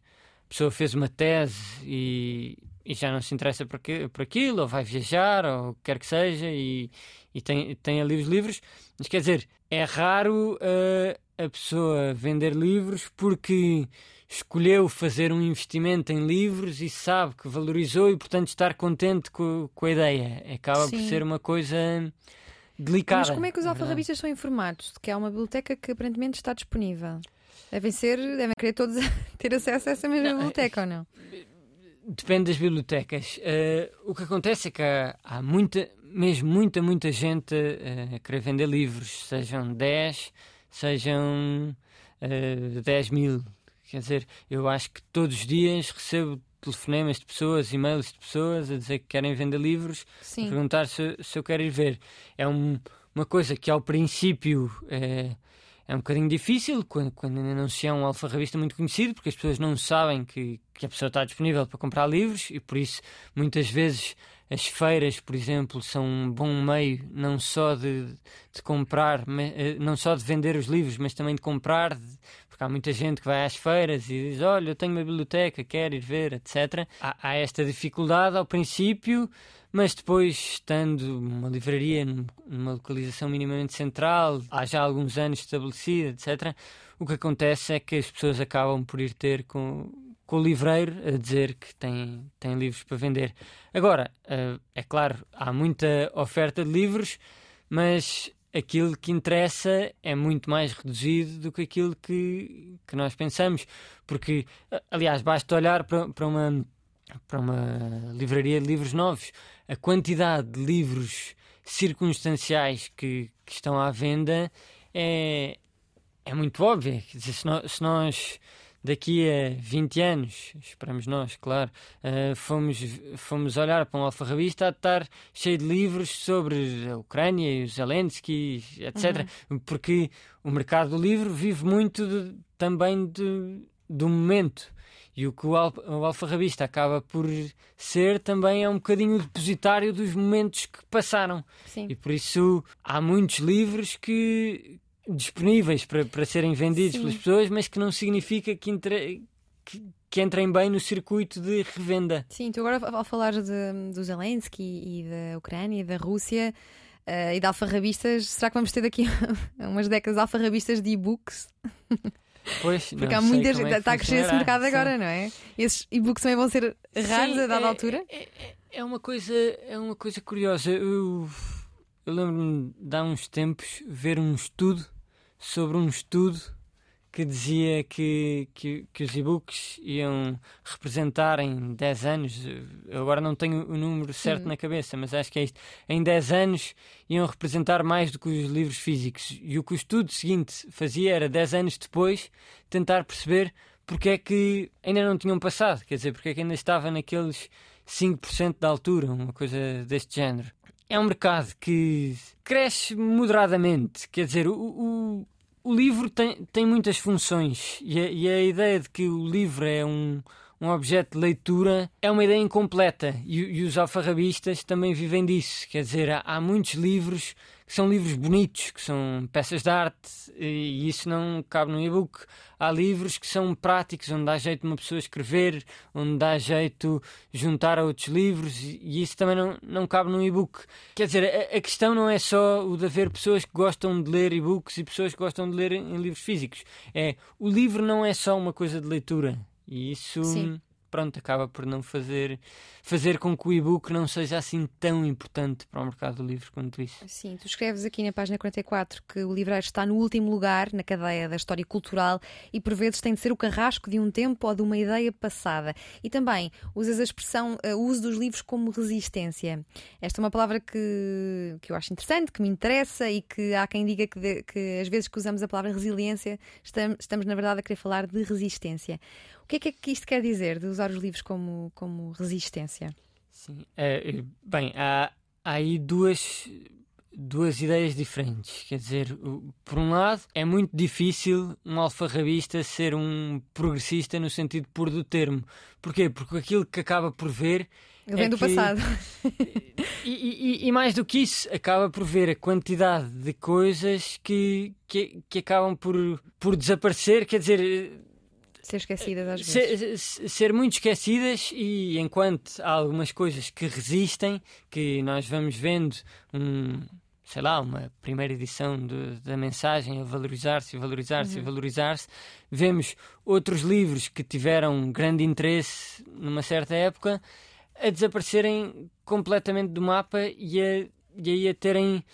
Speaker 3: a pessoa fez uma tese e, e já não se interessa por, por aquilo, ou vai viajar, ou quer que seja, e, e tem, tem ali os livros. Mas quer dizer, é raro uh, a pessoa vender livros porque escolheu fazer um investimento em livros e sabe que valorizou e, portanto, estar contente com, com a ideia. Acaba Sim. por ser uma coisa delicada.
Speaker 2: Mas como é que os é alfarrabistas são informados de que há uma biblioteca que aparentemente está disponível? Devem ser, devem querer todos ter acesso a essa mesma não, biblioteca ou não?
Speaker 3: Depende das bibliotecas. Uh, o que acontece é que há, há, muita, mesmo muita, muita gente uh, a querer vender livros, sejam 10, sejam uh, eh, 10 mil. Quer dizer, eu acho que todos os dias recebo telefonemas de pessoas, e-mails de pessoas a dizer que querem vender livros, Sim. a perguntar se, se eu quero ir ver. É um, uma coisa que ao princípio é, é um bocadinho difícil quando, quando ainda não se é um alfarrabista muito conhecido, porque as pessoas não sabem que, que a pessoa está disponível para comprar livros e por isso muitas vezes as feiras, por exemplo, são um bom meio não só de, de comprar, eh, não só de vender os livros, mas também de comprar, porque há muita gente que vai às feiras e diz: Olha, eu tenho uma biblioteca, quero ir ver, etc. Há, há esta dificuldade ao princípio, mas depois, estando numa livraria numa localização minimamente central, há já alguns anos estabelecida, etc., o que acontece é que as pessoas acabam por ir ter com com o livreiro a dizer que tem, tem livros para vender. Agora, uh, é claro, há muita oferta de livros, mas aquilo que interessa é muito mais reduzido do que aquilo que, que nós pensamos. Porque, aliás, basta olhar para, para, uma, para uma livraria de livros novos. A quantidade de livros circunstanciais que, que estão à venda é, é muito óbvia. Quer dizer, se nós, se nós daqui a 20 anos, esperamos nós, claro, uh, fomos, fomos olhar para um alfarrabista a estar cheio de livros sobre a Ucrânia e os Zelensky, etc. Uhum. Porque o mercado do livro vive muito de, também de, do momento. E o que o, al o alfarrabista acaba por ser também é um bocadinho o depositário dos momentos que passaram.
Speaker 2: Sim.
Speaker 3: E por isso há muitos livros que, disponíveis para, para serem vendidos Sim. pelas pessoas, mas que não significa que, entre, que, que, entrem bem no circuito de revenda.
Speaker 2: Sim, tu agora ao falar de, do Zelensky e da Ucrânia e da Rússia uh, e de alfarrabistas, será que vamos ter daqui umas décadas alfarrabistas de e-books?
Speaker 3: Pois,
Speaker 2: Porque há muita gente, é está a crescer esse mercado sim. agora, não é? Esses e-books também vão ser raros sim, a dada
Speaker 3: é,
Speaker 2: altura?
Speaker 3: É, é, é, uma coisa, é uma coisa curiosa. Eu, eu lembro-me de há uns tempos ver um estudo sobre um estudo que dizia que, que, que os e-books iam representar em 10 anos, eu agora não tenho o número certo hum. na cabeça, mas acho que é isto, em 10 anos iam representar mais do que os livros físicos. E o que o estudo seguinte fazia era, 10 anos depois, tentar perceber porque é que ainda não tinham passado, quer dizer, porque é que ainda estava naqueles 5% da altura, uma coisa deste género é um mercado que cresce moderadamente. Quer dizer, o, o, o livro tem, tem muitas funções e a, e a, ideia de que o livro é um, um objeto de leitura é uma ideia incompleta e, e os alfarrabistas também vivem disso. Quer dizer, há, há muitos livros são livros bonitos, que são peças de arte, e isso não cabe no e-book. Há livros que são práticos, onde dá jeito uma pessoa escrever, onde dá jeito juntar a outros livros, e isso também não, não cabe no e-book. Quer dizer, a, a, questão não é só o de haver pessoas que gostam de ler e-books e pessoas que gostam de ler em, em livros físicos. É, o livro não é só uma coisa de leitura, e isso.
Speaker 2: Sim
Speaker 3: pronto, acaba por não fazer, fazer com que o e-book não seja assim tão importante para o mercado do livro quanto isso.
Speaker 2: Sim, tu escreves aqui na página 44 que o livreiro está no último lugar na cadeia da história cultural e por vezes tem de ser o carrasco de um tempo ou de uma ideia passada. E também usas a expressão uh, o uso dos livros como resistência. Esta é uma palavra que, que eu acho interessante, que me interessa e que há quem diga que, de, que às vezes que usamos a palavra resiliência estamos, estamos na verdade a querer falar de resistência. O que é que, é que isto quer dizer, de usar os livros como, como resistência?
Speaker 3: Sim, é, bem, há, há aí duas, duas ideias diferentes. Quer dizer, por um lado, é muito difícil um alfarrabista ser um progressista no sentido puro do termo. Porquê? Porque aquilo que acaba por ver.
Speaker 2: Ele vem
Speaker 3: é
Speaker 2: do
Speaker 3: que,
Speaker 2: passado.
Speaker 3: E, e, e, mais do que isso, acaba por ver a quantidade de coisas que, que, que acabam por, por desaparecer. Quer dizer
Speaker 2: Ser esquecidas às vezes.
Speaker 3: Ser, ser, muito esquecidas e enquanto há algumas coisas que resistem, que nós vamos vendo um, sei lá, uma primeira edição de, da mensagem a valorizar-se, valorizar-se uhum. valorizar-se, vemos outros livros que tiveram grande interesse numa certa época a desaparecerem completamente do mapa e, a, e aí a terem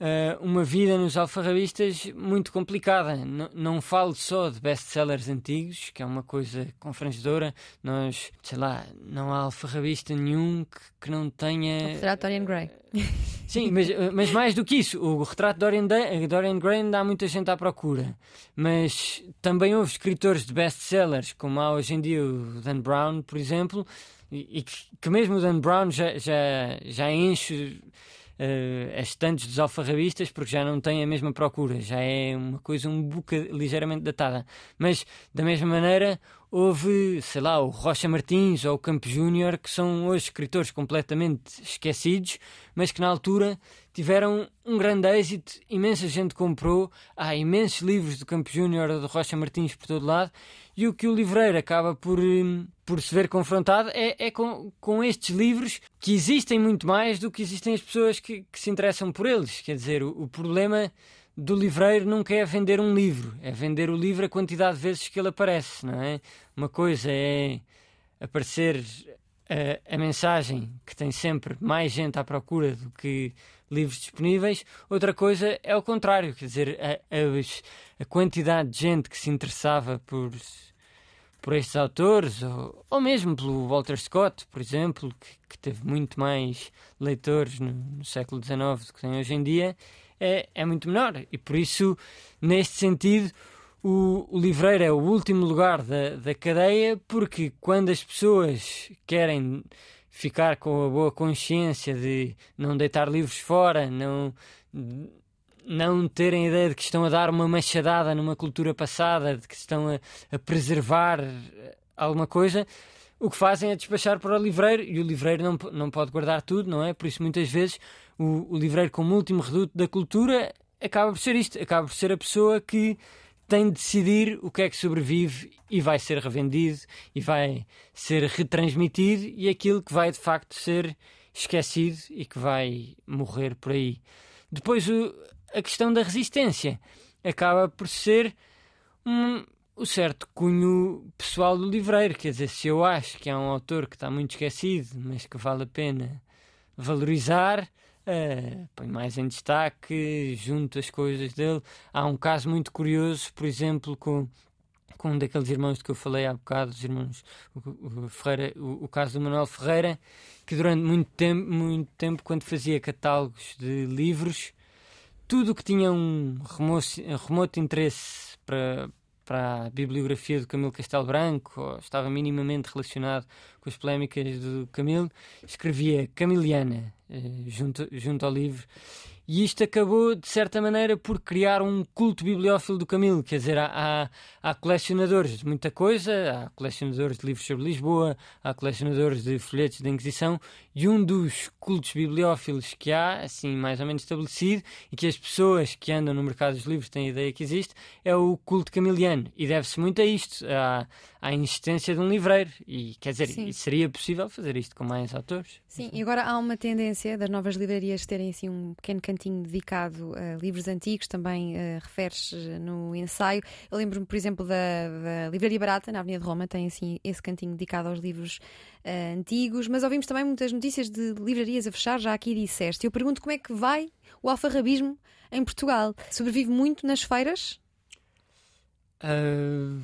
Speaker 3: uh, uma vida nos alfarrabistas muito complicada. N não falo só de best-sellers antigos, que é uma coisa confrangedora. Nós, sei lá, não há alfarrabista nenhum que, que não tenha.
Speaker 2: O retrato Dorian Gray.
Speaker 3: Sim, mas, mas mais do que isso, o retrato de Dorian, Dorian Gray há muita gente à procura. Mas também houve escritores de best-sellers, como há hoje em dia o Dan Brown, por exemplo, e, e que, que mesmo o Dan Brown já, já, já enche uh, as estantes dos alfarrabistas porque já não têm a mesma procura, já é uma coisa um bocadinho ligeiramente datada. Mas, da mesma maneira, houve, sei lá, o Rocha Martins ou o Campo Júnior, que são hoje escritores completamente esquecidos, mas que na altura tiveram um grande êxito, imensa gente comprou, há imensos livros do Campo Júnior ou do Rocha Martins por todo lado, e o que o livreiro acaba por, hum, por se ver confrontado é, é com, com estes livros que existem muito mais do que existem as pessoas que, que se interessam por eles. Quer dizer, o, o problema do livreiro nunca é vender um livro, é vender o livro a quantidade de vezes que ele aparece, não é? Uma coisa é aparecer a, a, mensagem que tem sempre mais gente à procura do que livros disponíveis, outra coisa é o contrário, quer dizer, a, a, a quantidade de gente que se interessava por, por estes autores, ou, ou mesmo pelo Walter Scott, por exemplo, que, que teve muito mais leitores no, no século XIX do que tem hoje em dia, é, é muito menor. E por isso, neste sentido, o, o livreiro é o último lugar da, da cadeia, porque quando as pessoas querem ficar com a boa consciência de não deitar livros fora, não, não terem ideia de que estão a dar uma machadada numa cultura passada, de que estão a, a preservar alguma coisa, o que fazem é despachar para o livreiro e o livreiro não, não pode guardar tudo, não é? Por isso, muitas vezes, o, o livreiro, como último reduto da cultura, acaba por ser isto, acaba por ser a pessoa que tem de decidir o que é que sobrevive e vai ser revendido e vai ser retransmitido e aquilo que vai de facto ser esquecido e que vai morrer por aí. Depois o, a questão da resistência acaba por ser um, o certo cunho pessoal do livreiro. Quer dizer, se eu acho que é um autor que está muito esquecido, mas que vale a pena valorizar, Uh, põe mais em destaque, junto as coisas dele. Há um caso muito curioso, por exemplo, com, com um daqueles irmãos que eu falei há bocado, os irmãos o, o Ferreira, o, o, caso do Manuel Ferreira, que durante muito tempo, muito tempo, quando fazia catálogos de livros, tudo que tinha um remoto, remoto interesse para, para a bibliografia do Camilo Castelo Branco, ou estava minimamente relacionado com as polémicas do Camilo, escrevia Camiliana, eh, junto, junto ao livro. E isto acabou, de certa maneira, por criar um culto bibliófilo do Camilo. Quer dizer, há, há, há, colecionadores de muita coisa, há colecionadores de livros sobre Lisboa, há colecionadores de folhetos da Inquisição, e um dos cultos bibliófilos que há, assim, mais ou menos estabelecido, e que as pessoas que andam no mercado dos livros têm a ideia que existe, é o culto camiliano. E deve-se muito a isto, à, à insistência de um livreiro. E, quer dizer, seria possível fazer isto com mais autores.
Speaker 2: Sim, e agora há uma tendência das novas livrarias terem assim um pequeno cantinho dedicado a livros antigos, também uh, referes eh, no ensaio. Eu lembro-me, por exemplo, da, da, Livraria Barata, na Avenida de Roma, tem assim esse cantinho dedicado aos livros uh, antigos, mas ouvimos também muitas notícias de livrarias a fechar, já aqui disseste. Eu pergunto como é que vai o alfarrabismo em Portugal. Sobrevive muito nas feiras?
Speaker 3: Uh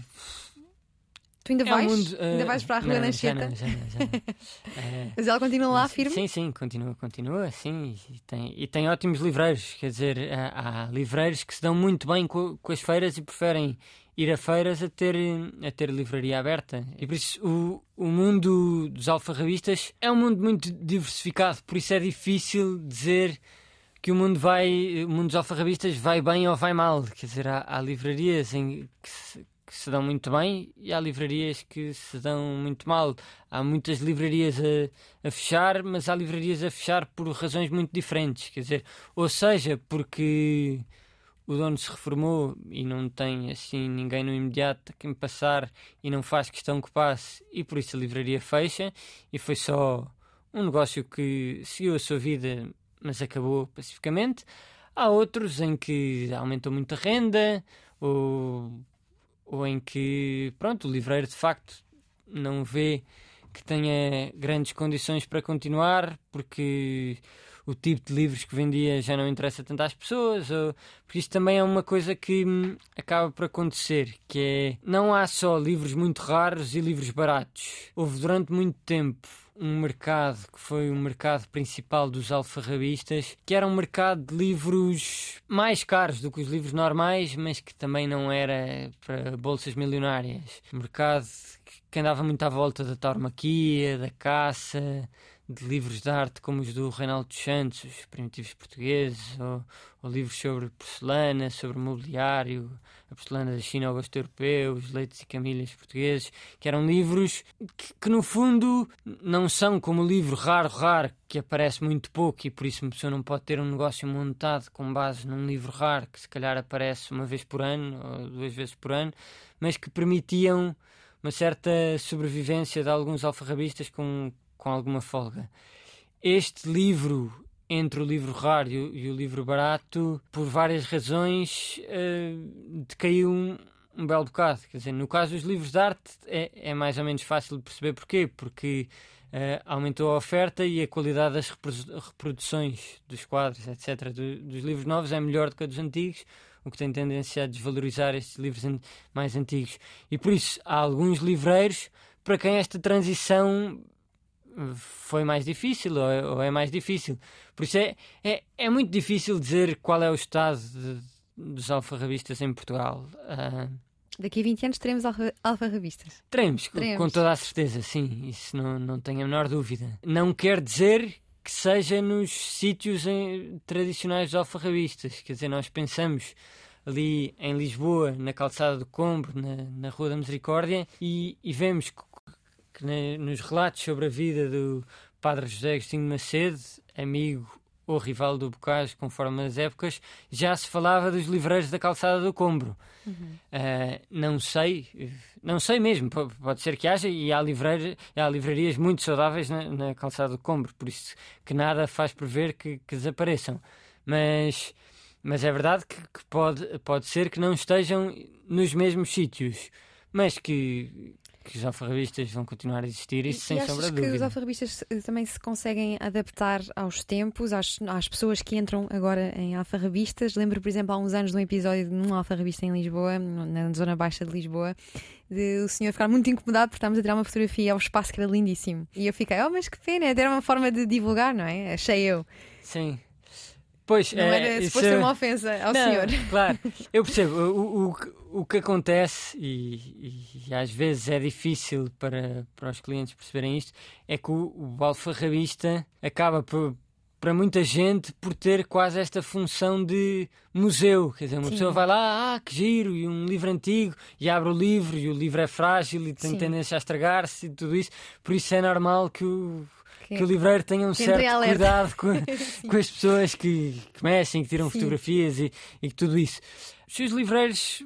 Speaker 2: Tu ainda é vais? mundo, uh, ainda vais para a Rua Nancheta? Já, já, já, uh, Mas ela continua lá firme?
Speaker 3: Sim, sim, continua, continua, sim. E tem, e tem ótimos livreiros, quer dizer, há, há livreiros que se dão muito bem com, com, as feiras e preferem ir a feiras a ter, a ter livraria aberta. E por isso o, o mundo dos alfarrabistas é um mundo muito diversificado, por isso é difícil dizer que o mundo vai, o mundo dos alfarrabistas vai bem ou vai mal. Quer dizer, há, há livrarias em que se, que se dão muito bem e há livrarias que se dão muito mal. Há muitas livrarias a, a, fechar, mas há livrarias a fechar por razões muito diferentes. Quer dizer, ou seja, porque o dono se reformou e não tem assim ninguém no imediato a quem passar e não faz questão que passe e por isso a livraria fecha e foi só um negócio que seguiu a sua vida mas acabou pacificamente. Há outros em que aumentou muito a renda ou ou em que, pronto, o livreiro de facto não vê que tenha grandes condições para continuar, porque o tipo de livros que vendia já não interessa tanto às pessoas, ou... porque isto também é uma coisa que hum, acaba por acontecer, que é não há só livros muito raros e livros baratos. Houve durante muito tempo um mercado que foi o mercado principal dos alfarrabistas, que era um mercado de livros mais caros do que os livros normais, mas que também não era para bolsas milionárias. Um mercado que andava muito à volta da tauromaquia, da caça, de livros de arte como os do Reinaldo Santos, os primitivos portugueses, ou, ou, livros sobre porcelana, sobre mobiliário, a porcelana da China ao gosto europeu, os leites e camilhas portugueses, que eram livros que, que, no fundo não são como o livro raro, raro, que aparece muito pouco e por isso uma pessoa não pode ter um negócio montado com base num livro raro que se calhar aparece uma vez por ano ou duas vezes por ano, mas que permitiam uma certa sobrevivência de alguns alfarrabistas com com alguma folga. Este livro, entre o livro raro e o, livro barato, por várias razões, uh, decaiu um, um belo bocado. Quer dizer, no caso dos livros de arte é, é mais ou menos fácil de perceber porquê, porque uh, aumentou a oferta e a qualidade das reproduções dos quadros, etc. Do, dos livros novos é melhor do que a dos antigos, o que tem tendência a desvalorizar estes livros mais antigos. E por isso há alguns livreiros para quem esta transição foi mais difícil ou é, ou é, mais difícil. Por isso é, é, é, muito difícil dizer qual é o estado de, dos alfarrabistas em Portugal. Uh,
Speaker 2: Daqui a 20 anos teremos alfarrabistas.
Speaker 3: Teremos, teremos, com toda a certeza, sim. Isso não, não tenho a menor dúvida. Não quer dizer que seja nos sítios em, tradicionais dos alfarrabistas. Quer dizer, nós pensamos ali em Lisboa, na calçada do Combro, na, na Rua da Misericórdia, e, e vemos que que ne, nos relatos sobre a vida do Padre José Agostinho Macedo, amigo ou rival do Bocage, conforme as épocas, já se falava dos livreiros da calçada do Combro. Uhum. Uh, não sei, não sei mesmo, pode, pode ser que haja, e há, há livrarias muito saudáveis na, na, calçada do Combro, por isso que nada faz prever que, que desapareçam. Mas, mas é verdade que, que, pode, pode ser que não estejam nos mesmos sítios, mas que, que os alfarrabistas vão continuar a existir, isso e, sem
Speaker 2: e
Speaker 3: sombra de dúvida.
Speaker 2: que os alfarrabistas também se conseguem adaptar aos tempos, às, às pessoas que entram agora em alfarrabistas? Lembro, por exemplo, há uns anos de um episódio de um alfarrabista em Lisboa, na zona baixa de Lisboa, de o senhor ficar muito incomodado porque estávamos a tirar uma fotografia ao espaço que era lindíssimo. E eu fiquei, oh, mas que pena, era uma forma de divulgar, não é? Achei eu.
Speaker 3: Sim. Pois,
Speaker 2: não é, era suposto ser uma ofensa ao
Speaker 3: não,
Speaker 2: senhor.
Speaker 3: Claro, eu percebo. O, o, o que acontece, e, e, às vezes é difícil para, para os clientes perceberem isto, é que o, o alfarrabista acaba por, para muita gente por ter quase esta função de museu. Quer dizer, uma Sim. pessoa vai lá, ah, que giro, e um livro antigo, e abre o livro, e o livro é frágil e tem Sim. tendência a estragar-se e tudo isso. Por isso é normal que o que, que o livreiro tenha um certo cuidado com, com, as pessoas que, que mexem, que tiram Sim. fotografias e, e tudo isso. Os seus livreiros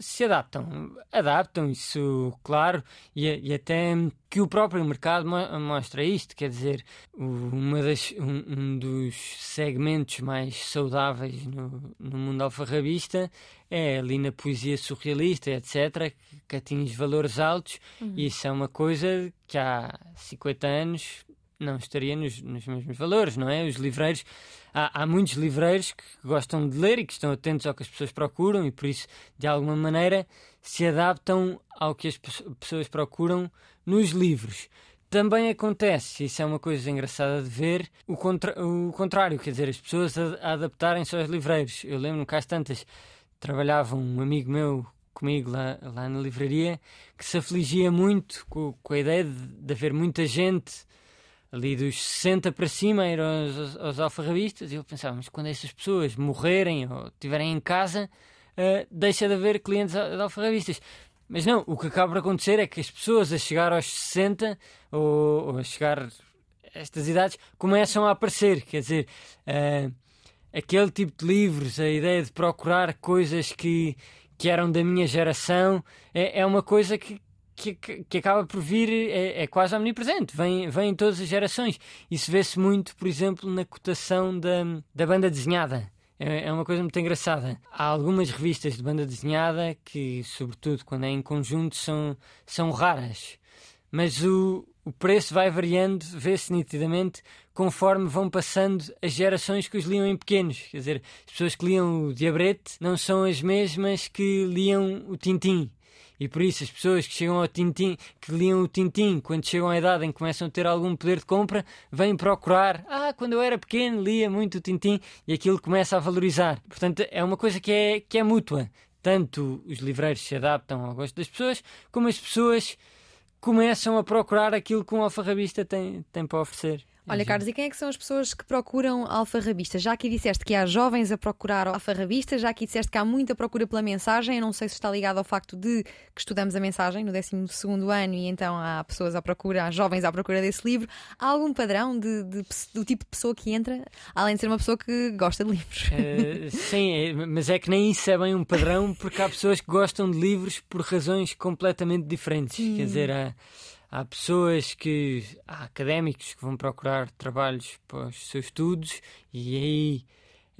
Speaker 3: se adaptam, adaptam isso, claro, e, e, até que o próprio mercado mostra isto, quer dizer, uma das, um, um dos segmentos mais saudáveis no, no mundo alfarrabista é ali na poesia surrealista, etc., que atinge valores altos, uhum. e isso é uma coisa que há 50 anos não estaria nos, nos mesmos valores, não é? Os livreiros, há, há, muitos livreiros que gostam de ler e que estão atentos ao que as pessoas procuram e por isso, de alguma maneira, se adaptam ao que as pessoas procuram nos livros. Também acontece, isso é uma coisa engraçada de ver, o, contra, o contrário, quer dizer, as pessoas adaptarem-se aos livreiros. Eu lembro-me que às tantas trabalhava um amigo meu comigo lá, lá na livraria que se afligia muito com, com a ideia de, de haver muita gente ali dos 60 para cima eram os, os alfarrabistas, e eu pensava, mas quando essas pessoas morrerem ou estiverem em casa, uh, deixa de haver clientes de alfarrabistas. Mas não, o que acaba por acontecer é que as pessoas a chegar aos 60 ou, ou a chegar a estas idades começam a aparecer, quer dizer, uh, aquele tipo de livros, a ideia de procurar coisas que, que eram da minha geração, é, é uma coisa que, que, que, acaba por vir, é, é, quase omnipresente, vem, vem em todas as gerações. Isso vê-se muito, por exemplo, na cotação da, da banda desenhada. É, é uma coisa muito engraçada. Há algumas revistas de banda desenhada que, sobretudo quando é em conjunto, são, são raras. Mas o, o preço vai variando, vê-se nitidamente, conforme vão passando as gerações que os liam em pequenos. Quer dizer, as pessoas que liam o Diabrete não são as mesmas que liam o Tintim. E por isso as pessoas que chegam ao Tintim, que liam o Tintim, quando chegam à idade em que começam a ter algum poder de compra, vêm procurar. Ah, quando eu era pequeno lia muito o Tintim e aquilo começa a valorizar. Portanto, é uma coisa que é, que é mútua. Tanto os livreiros se adaptam ao gosto das pessoas, como as pessoas começam a procurar aquilo que um alfarrabista tem, tem para oferecer.
Speaker 2: Olha, Carlos, e quem é que são as pessoas que procuram alfarrabistas? Já aqui disseste que há jovens a procurar alfarrabistas, já aqui disseste que há muita procura pela mensagem. Eu não sei se está ligado ao facto de que estudamos a mensagem no 12 ano e então há pessoas à procura, há jovens à procura desse livro. Há algum padrão de, de, do tipo de pessoa que entra, além de ser uma pessoa que gosta de livros?
Speaker 3: Uh, sim, é, mas é que nem isso é bem um padrão, porque há pessoas que gostam de livros por razões completamente diferentes. Hum. Quer dizer, há há pessoas que. há académicos que vão procurar trabalhos para os seus estudos e aí.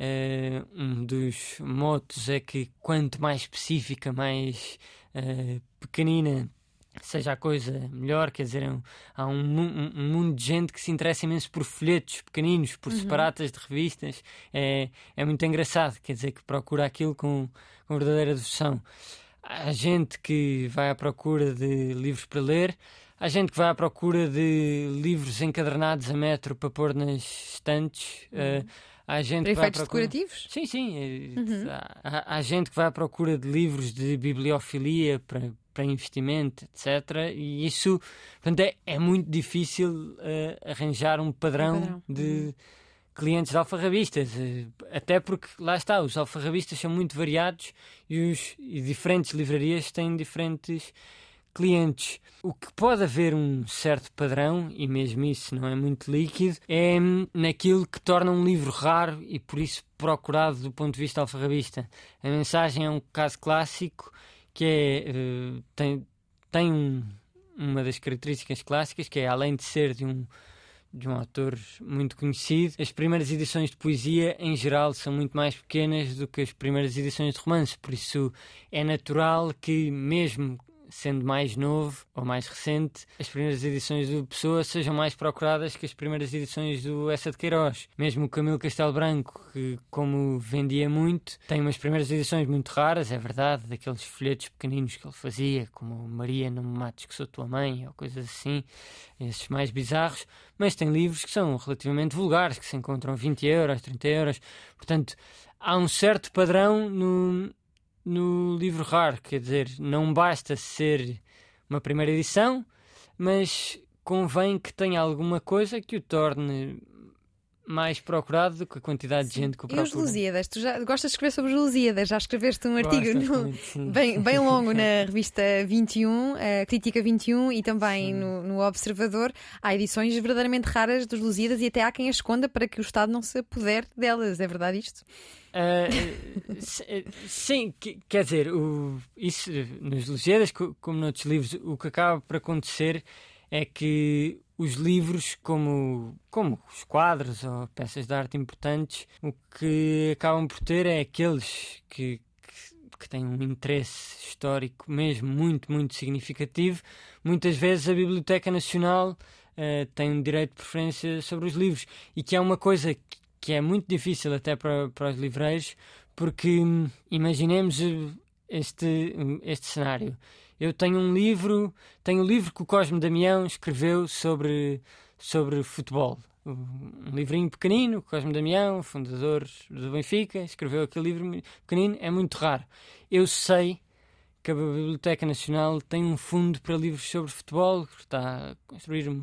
Speaker 3: Uh, um dos motos é que quanto mais específica, mais uh, pequenina seja a coisa melhor, quer dizer, é há um, um, um, mundo de gente que se interessa imenso por folhetos pequeninos, por uhum. separatas de revistas, é, é muito engraçado, quer dizer, que procura aquilo com, com verdadeira devoção. Há gente que vai à procura de livros para ler, Há gente que vai à procura de livros encadernados a metro para pôr nas estantes. Uhum. Uh, há gente
Speaker 2: para
Speaker 3: vai
Speaker 2: procura... decorativos?
Speaker 3: Sim, sim. Eh, uhum. Há, há, gente que vai à procura de livros de bibliofilia para, para investimento, etc. E isso portanto, é, é muito difícil uh, arranjar um padrão, um padrão. de uhum. clientes alfarrabistas. Até porque, lá está, os alfarrabistas são muito variados e, os, e diferentes livrarias têm diferentes clientes. O que pode haver um certo padrão, e mesmo isso não é muito líquido, é naquilo que torna um livro raro e por isso procurado do ponto de vista alfarrabista. A mensagem é um caso clássico que é, uh, tem, tem um, uma das características clássicas que é, além de ser de um de um autor muito conhecido. As primeiras edições de poesia, em geral, são muito mais pequenas do que as primeiras edições de romance, por isso é natural que, mesmo sendo mais novo ou mais recente, as primeiras edições do Pessoa sejam mais procuradas que as primeiras edições do Essa de Queiroz. Mesmo o Camilo Castelo Branco, que, como vendia muito, tem umas primeiras edições muito raras, é verdade, daqueles folhetos pequeninos que ele fazia, como Maria, não me mates que sou tua mãe, ou coisas assim, esses mais bizarros, mas tem livros que são relativamente vulgares, que se encontram 20 euros, 30 euros. Portanto, há um certo padrão no, no livro raro, quer dizer, não basta ser uma primeira edição, mas convém que tenha alguma coisa que o torne mais procurado do que a quantidade de gente que o procura.
Speaker 2: E os Lusíadas? Tu já gostas de escrever sobre os Lusíadas? Já escreveste um artigo no, bem, bem longo na revista 21, a Crítica 21 e também no, no, Observador. Há edições verdadeiramente raras dos Lusíadas e até há quem as esconda para que o Estado não se apodere delas. É verdade isto?
Speaker 3: Uh, sim, quer dizer, o, isso nos Lusíadas, como noutros livros, o que acaba por acontecer é que os livros, como, como os quadros ou peças de arte importantes, o que acabam por ter é aqueles que, que, que têm um interesse histórico mesmo muito, muito significativo. Muitas vezes a Biblioteca Nacional uh, tem um direito de preferência sobre os livros e que é uma coisa que, que é muito difícil até para, para os livreiros, porque hum, imaginemos este, este cenário. Eu tenho um livro, tenho um livro que o Cosme Damião escreveu sobre, sobre futebol. Um livrinho pequenino, Cosme Damião, fundador do Benfica, escreveu aquele livro pequenino, é muito raro. Eu sei que a Biblioteca Nacional tem um fundo para livros sobre futebol, está a construir um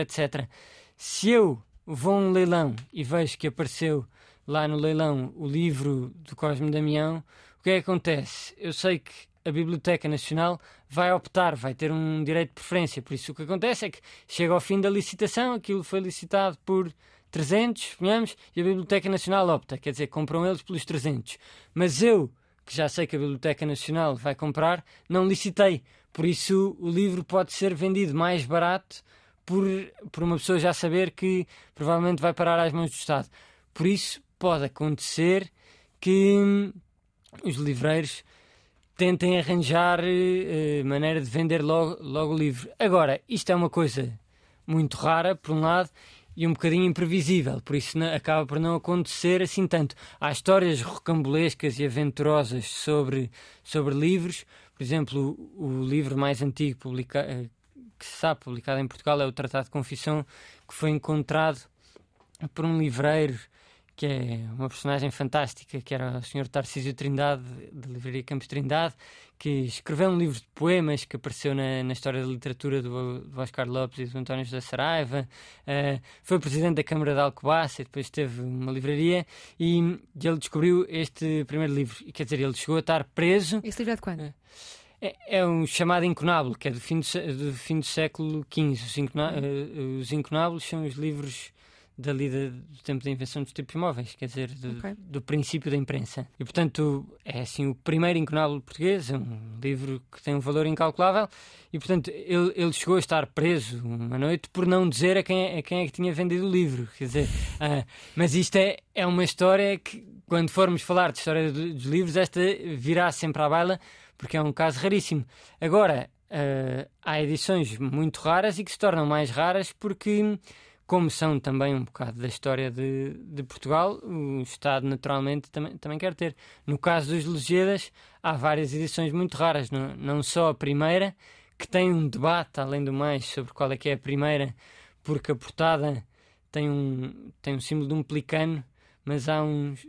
Speaker 3: etc. Se eu vou a um leilão e vejo que apareceu lá no leilão o livro do Cosme Damião, o que é que acontece? Eu sei que a Biblioteca Nacional vai optar, vai ter um direito de preferência. Por isso o que acontece é que chega ao fim da licitação, aquilo foi licitado por 300, suponhamos, e a Biblioteca Nacional opta, quer dizer, compram eles pelos 300. Mas eu, que já sei que a Biblioteca Nacional vai comprar, não licitei. Por isso o livro pode ser vendido mais barato por, por uma pessoa já saber que provavelmente vai parar às mãos do Estado. Por isso pode acontecer que os livreiros tentem arranjar uh, maneira de vender logo, logo o livro. Agora, isto é uma coisa muito rara, por um lado, e um bocadinho imprevisível, por isso não, acaba por não acontecer assim tanto. Há histórias rocambolescas e aventurosas sobre, sobre livros, por exemplo, o, o livro mais antigo publica, eh, que se sabe publicado em Portugal é o Tratado de Confissão, que foi encontrado por um livreiro que é uma personagem fantástica, que era o Sr. Tarcísio Trindade, da Livraria Campos Trindade, que escreveu um livro de poemas que apareceu na, na história da literatura do, do Oscar Lopes e do António José Saraiva. Uh, foi presidente da Câmara de Alcobaça, depois teve uma livraria e, e, ele descobriu este primeiro livro. E, quer dizer, ele chegou a estar preso.
Speaker 2: Esse livro é de quando? Uh,
Speaker 3: é, um chamado incunábulo, que é do fim do, do, fim do século XV. Os, incuná, uh, os incunábulos são os livros dali do tempo da invenção dos tipos móveis, quer dizer, do, okay. do, princípio da imprensa. E, portanto, é assim o primeiro incunábulo português, é um livro que tem um valor incalculável, e, portanto, ele, ele chegou a estar preso uma noite por não dizer a quem, a quem é que tinha vendido o livro. Quer dizer, uh, mas isto é, é uma história que, quando formos falar de história dos livros, esta virá sempre à baila, porque é um caso raríssimo. Agora, uh, há edições muito raras e que se tornam mais raras porque como são também um bocado da história de, de Portugal, o Estado naturalmente também, também quer ter. No caso dos Lusíadas, há várias edições muito raras, não, não só a primeira, que tem um debate, além do mais, sobre qual é que é a primeira, porque a portada tem um, tem um símbolo de um pelicano, mas há uns,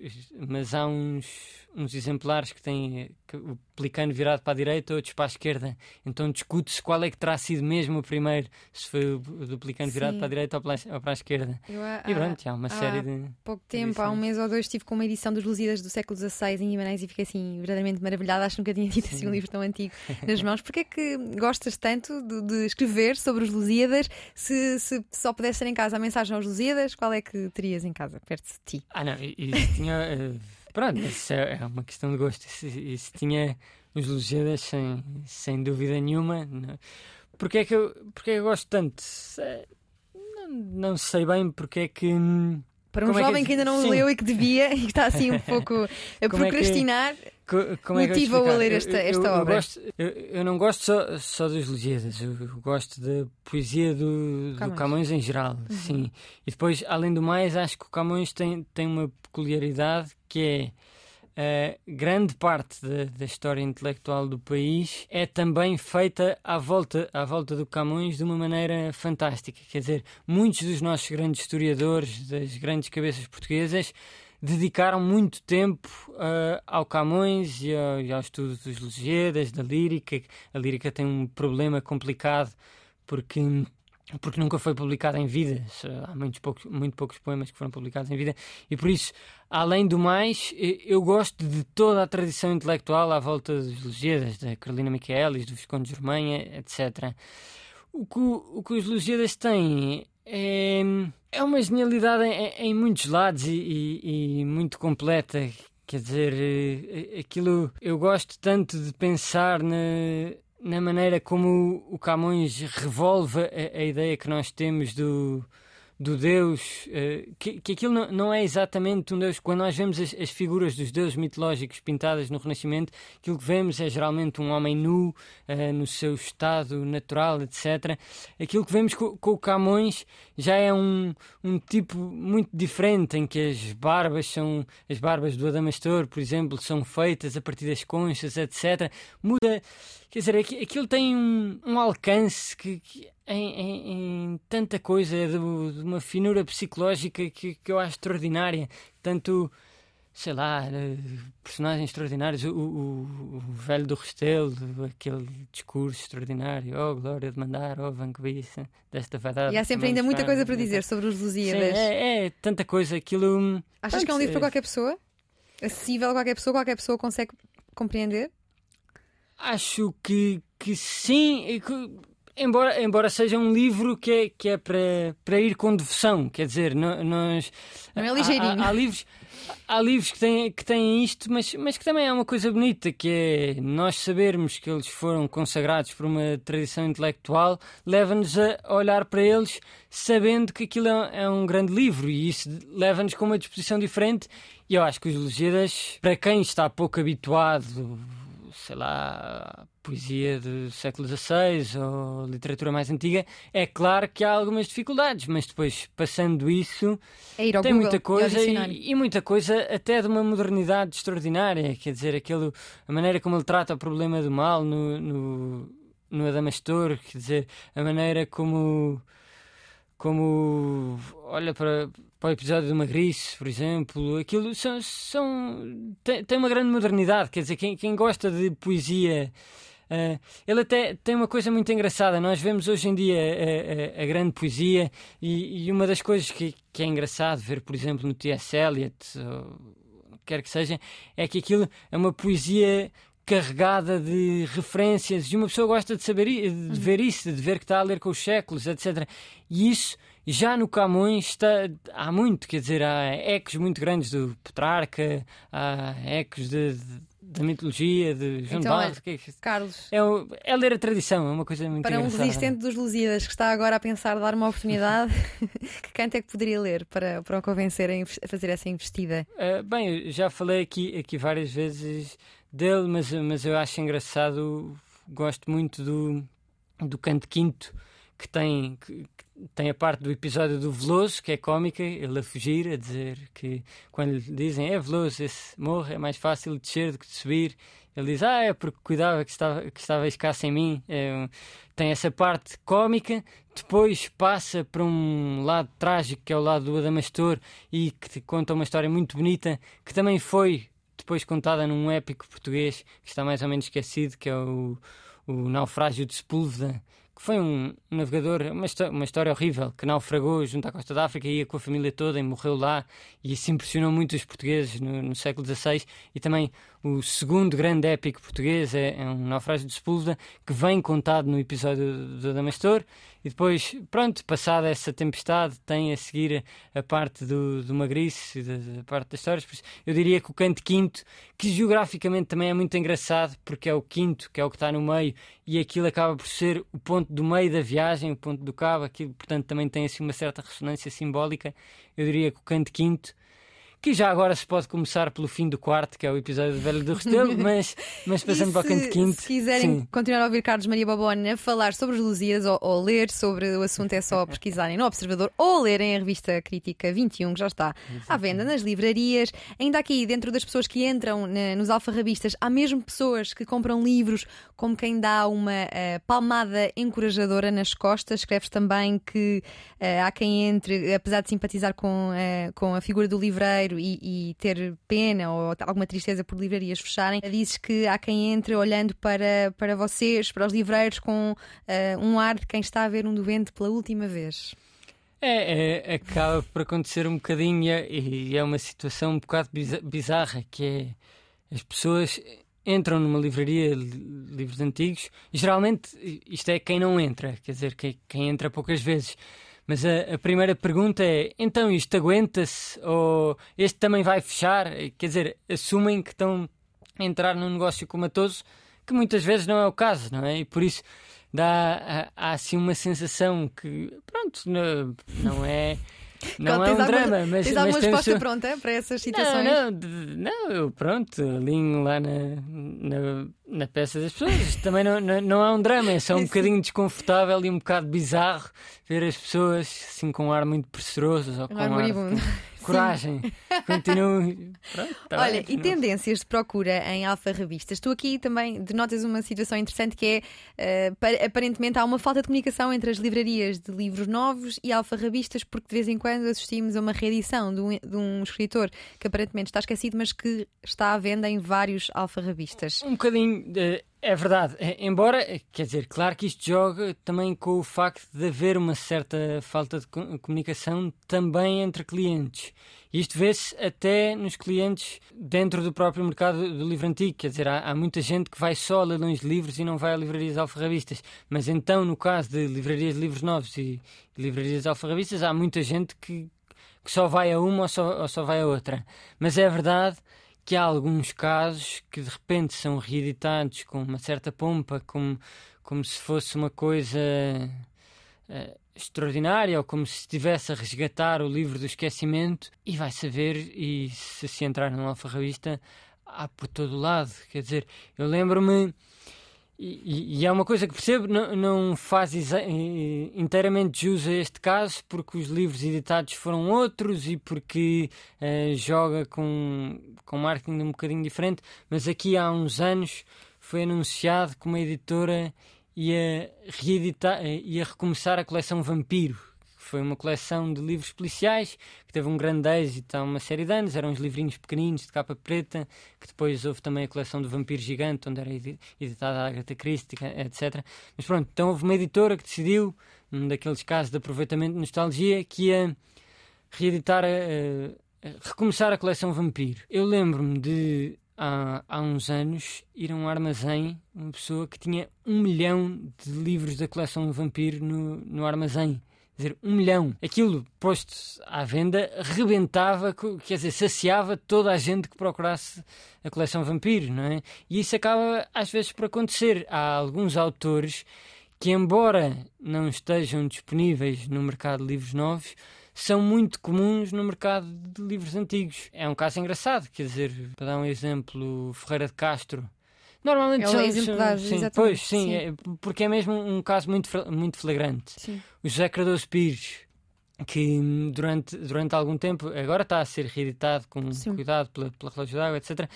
Speaker 3: mas há uns, uns exemplares que têm o pelicano virado para a direita, outros para a esquerda. Então discute-se qual é que terá sido mesmo o primeiro, se foi o do pelicano Sim. virado para a direita ou para a, ou para a esquerda. Eu, há, e pronto, há uma há série de.
Speaker 2: pouco tempo, há um mês ou dois, estive com uma edição dos Lusíadas do século XVI em Guimarães e fiquei assim verdadeiramente maravilhada. Acho que nunca tinha tido assim um livro tão antigo nas mãos. Porquê é que gostas tanto de, de escrever sobre os Lusíadas? Se, se só pudesse ser em casa a mensagem aos Lusíadas, qual é que terias em casa, perto de ti?
Speaker 3: Ah, não, isso tinha. Uh Pronto, isso é, é uma questão de gosto. Isso, isso tinha os Lusíadas sem, sem dúvida nenhuma. Porque é que eu, porque é eu gosto tanto? Não, não sei bem porque é que. Hum,
Speaker 2: Para um Como jovem é que, que, ainda não sim. leu e que devia e que está assim um pouco a Como procrastinar. É que, como é motiva-o a ler esta, esta
Speaker 3: eu,
Speaker 2: eu,
Speaker 3: obra? Eu, gosto, eu, não gosto só, só dos Lusíadas, eu, gosto da poesia do Camões, do Camões em geral, uhum. sim. E depois, além do mais, acho que o Camões tem, tem uma peculiaridade que é grande parte da, da, história intelectual do país é também feita à volta, à volta do Camões de uma maneira fantástica. Quer dizer, muitos dos nossos grandes historiadores, das grandes cabeças portuguesas, dedicaram muito tempo uh, ao Camões e ao, e ao estudo dos Lusíadas, da lírica. A lírica tem um problema complicado porque porque nunca foi publicada em vida. Há muitos poucos, muito poucos poemas que foram publicados em vida, e por isso, além do mais, eu gosto de toda a tradição intelectual à volta dos Lusíadas, da Carolina Michaelis, do Visconde de Germanha, etc. O que, o que os Lusíadas têm é, é uma genialidade em, em muitos lados e, e, e, muito completa. Quer dizer, eh, aquilo eu gosto tanto de pensar na, na maneira como o Camões revolve a, a ideia que nós temos do, do Deus, uh, que, que aquilo não, não, é exatamente um Deus. Quando nós vemos as, as, figuras dos deuses mitológicos pintadas no Renascimento, aquilo que vemos é geralmente um homem nu, uh, no seu estado natural, etc. Aquilo que vemos com, com, o Camões já é um, um tipo muito diferente, em que as barbas são, as barbas do Adamastor, por exemplo, são feitas a partir das conchas, etc. Muda, quer dizer, aquilo tem um, um alcance que, que em, em, em, tanta coisa, de, de, uma finura psicológica que, que eu acho extraordinária. Tanto, sei lá, personagens extraordinários. O, o, o velho do Restelo, aquele discurso extraordinário. Oh, glória de mandar, oh, vanguista desta verdade.
Speaker 2: E há sempre ainda muita coisa para dizer sobre os Lusíadas.
Speaker 3: É, é, tanta coisa. Aquilo.
Speaker 2: Achas que é um livro para qualquer pessoa? Acessível a qualquer pessoa? Qualquer pessoa consegue compreender?
Speaker 3: Acho que, que sim. Que Embora, embora seja um livro que é, que é para, para ir com devoção, quer dizer, nós.
Speaker 2: Não é ligeirinho.
Speaker 3: Há, há, livros, há livros que têm, que têm isto, mas, mas que também é uma coisa bonita, que é nós sabermos que eles foram consagrados por uma tradição intelectual, leva-nos a olhar para eles sabendo que aquilo é, é um grande livro e isso leva-nos com uma disposição diferente. E eu acho que os Lusíadas, para quem está pouco habituado sei lá, poesia do século XVI ou literatura mais antiga, é claro que há algumas dificuldades, mas depois, passando isso,
Speaker 2: é tem
Speaker 3: Google,
Speaker 2: muita
Speaker 3: coisa e, e, muita coisa até de uma modernidade extraordinária. Quer dizer, aquilo, a maneira como ele trata o problema do mal no, no, no Adamastor, quer dizer, a maneira como como olha para, para o episódio do Magriço, por exemplo, aquilo são, são tem, tem uma grande modernidade, quer dizer, quem, quem gosta de poesia. Uh, ele até tem uma coisa muito engraçada. Nós vemos hoje em dia a, a, a grande poesia, e, e, uma das coisas que, que, é engraçado ver, por exemplo, no T.S. Eliot, ou, quer que seja, é que aquilo é uma poesia carregada de referências e uma pessoa gosta de saber de uhum. ver isso, de ver que está a ler com os séculos, etc. E isso já no Camões está, há muito, quer dizer, há ecos muito grandes do Petrarca, há ecos de, de, da mitologia de João
Speaker 2: então,
Speaker 3: Barro.
Speaker 2: É, Carlos,
Speaker 3: é, é, ler a tradição, é uma coisa muito
Speaker 2: Para
Speaker 3: engraçada.
Speaker 2: um resistente dos Lusíadas que está agora a pensar dar uma oportunidade, que canto é que poderia ler para, para o convencerem a fazer essa investida?
Speaker 3: Uh, bem, já falei aqui, aqui várias vezes dele, mas, mas eu acho engraçado, gosto muito do, do canto quinto que tem, que, tem a parte do episódio do Veloso, que é cómica, ele a fugir, a dizer que quando lhe dizem é Veloso, esse morro é mais fácil de descer do que de subir, ele diz, ah, é porque cuidava que estava, que estava escasso em mim. É, tem essa parte cómica, depois passa para um lado trágico, que é o lado do Adamastor, e que conta uma história muito bonita, que também foi depois contada num épico português que está mais ou menos esquecido, que é o, o Naufrágio de Sepúlveda, que foi um, navegador, uma, uma história horrível, que naufragou junto à costa da África, ia com a família toda e morreu lá, e isso impressionou muito os portugueses no, no século XVI, e também o segundo grande épico português é, é um naufrágio de Sepúlveda, que vem contado no episódio do Adamastor, e depois, pronto, passada essa tempestade, tem a seguir a parte do, do Magriço, da, parte das histórias. Eu diria que o canto quinto, que geograficamente também é muito engraçado, porque é o quinto, que é o que está no meio, e aquilo acaba por ser o ponto do meio da viagem, o ponto do cabo, aquilo, portanto, também tem assim uma certa ressonância simbólica. Eu diria que o canto quinto que já agora se pode começar pelo fim do quarto, que é o episódio do Velho do Restelo, mas, mas passando para o canto quinto.
Speaker 2: Se quiserem sim. continuar a ouvir Carlos Maria Babona falar sobre os Lusíadas ou, ou, ler sobre o assunto, é só pesquisarem no Observador ou lerem a revista Crítica 21, que já está à venda nas livrarias. Ainda aqui, dentro das pessoas que entram na, nos alfarrabistas, há mesmo pessoas que compram livros como quem dá uma uh, palmada encorajadora nas costas. Escreves também que uh, há quem entre, apesar de simpatizar com, uh, com a figura do livreiro, e, e, ter pena ou alguma tristeza por livrarias fecharem, dizes que há quem entre olhando para, para vocês, para os livreiros, com uh, um ar de quem está a ver um doente pela última vez.
Speaker 3: É, é, acaba por acontecer um bocadinho e é uma situação um bocado bizarra que é as pessoas entram numa livraria livros antigos e geralmente isto é quem não entra, quer dizer, quem, quem entra poucas vezes. Mas a, a primeira pergunta é: então isto aguenta-se? Ou este também vai fechar? Quer dizer, assumem que estão a entrar num negócio comatoso, que muitas vezes não é o caso, não é? E por isso dá há, há assim uma sensação que, pronto, não, não é. Não é um drama, mas.
Speaker 2: Tens alguma resposta pronta para essas situações?
Speaker 3: Não, não, não eu pronto, alinho lá na, na, na, peça das pessoas. Também não, não, não é um drama, é só um bocadinho desconfortável e um bocado bizarro ver as pessoas assim com um ar muito pressuroso ou com um ar. Coragem. Continuo. Pronto,
Speaker 2: tá Olha, bem, e tendências de procura em Alfa Revistas? Tu aqui também denotas uma situação interessante que é, uh, aparentemente, há uma falta de comunicação entre as livrarias de livros novos e Alfa Revistas, porque de vez em quando assistimos a uma reedição de um, de um escritor que aparentemente está esquecido, mas que está à venda em vários Alfa Revistas.
Speaker 3: Um bocadinho. É verdade, embora, quer dizer, claro que isto joga também com o facto de haver uma certa falta de comunicação também entre clientes. Isto vê-se até nos clientes dentro do próprio mercado do livro antigo, quer dizer, há, há, muita gente que vai só a leilões de livros e não vai a livrarias alfarrabistas. Mas então, no caso de livrarias de livros novos e livrarias alfarrabistas, há muita gente que, que só vai a uma ou só, ou só vai a outra. Mas é verdade que há alguns casos que de repente são reeditados com uma certa pompa, como, como se fosse uma coisa uh, extraordinária, ou como se estivesse a resgatar o livro do esquecimento, e vai saber, e se se entrar numa alfarrabista, há por todo lado. Quer dizer, eu lembro-me e, e, é uma coisa que percebo, não, não faz inteiramente jus a este caso, porque os livros editados foram outros e porque uh, joga com, com marketing um bocadinho diferente. Mas aqui há uns anos foi anunciado que uma editora ia reeditar, ia recomeçar a coleção Vampiro, foi uma coleção de livros policiais que teve um grande êxito há uma série de anos. Eram uns livrinhos pequeninos de capa preta, que depois houve também a coleção do Vampiro Gigante, onde era editada a Agatha Christie, etc. Mas pronto, então houve uma editora que decidiu, num daqueles casos de aproveitamento de nostalgia, que ia reeditar, a, a, a recomeçar a coleção Vampiro. Eu lembro-me de há, há uns anos ir a um armazém, uma pessoa que tinha um milhão de livros da coleção Vampiro no, no armazém. Dizer, um milhão. Aquilo posto à venda rebentava, quer dizer, saciava toda a gente que procurasse a coleção Vampiro, não é? E isso acaba às vezes por acontecer. Há alguns autores que, embora não estejam disponíveis no mercado de livros novos, são muito comuns no mercado de livros antigos. É um caso engraçado, quer dizer, para dar um exemplo, Ferreira de Castro.
Speaker 2: Normalmente é são, exemplar,
Speaker 3: sim, pois, sim, sim. É, porque é mesmo um caso muito, muito flagrante. Sim. O José Cardoso Pires, que durante, durante algum tempo, agora está a ser reeditado com sim. cuidado pela, pela relógio d'água, etc.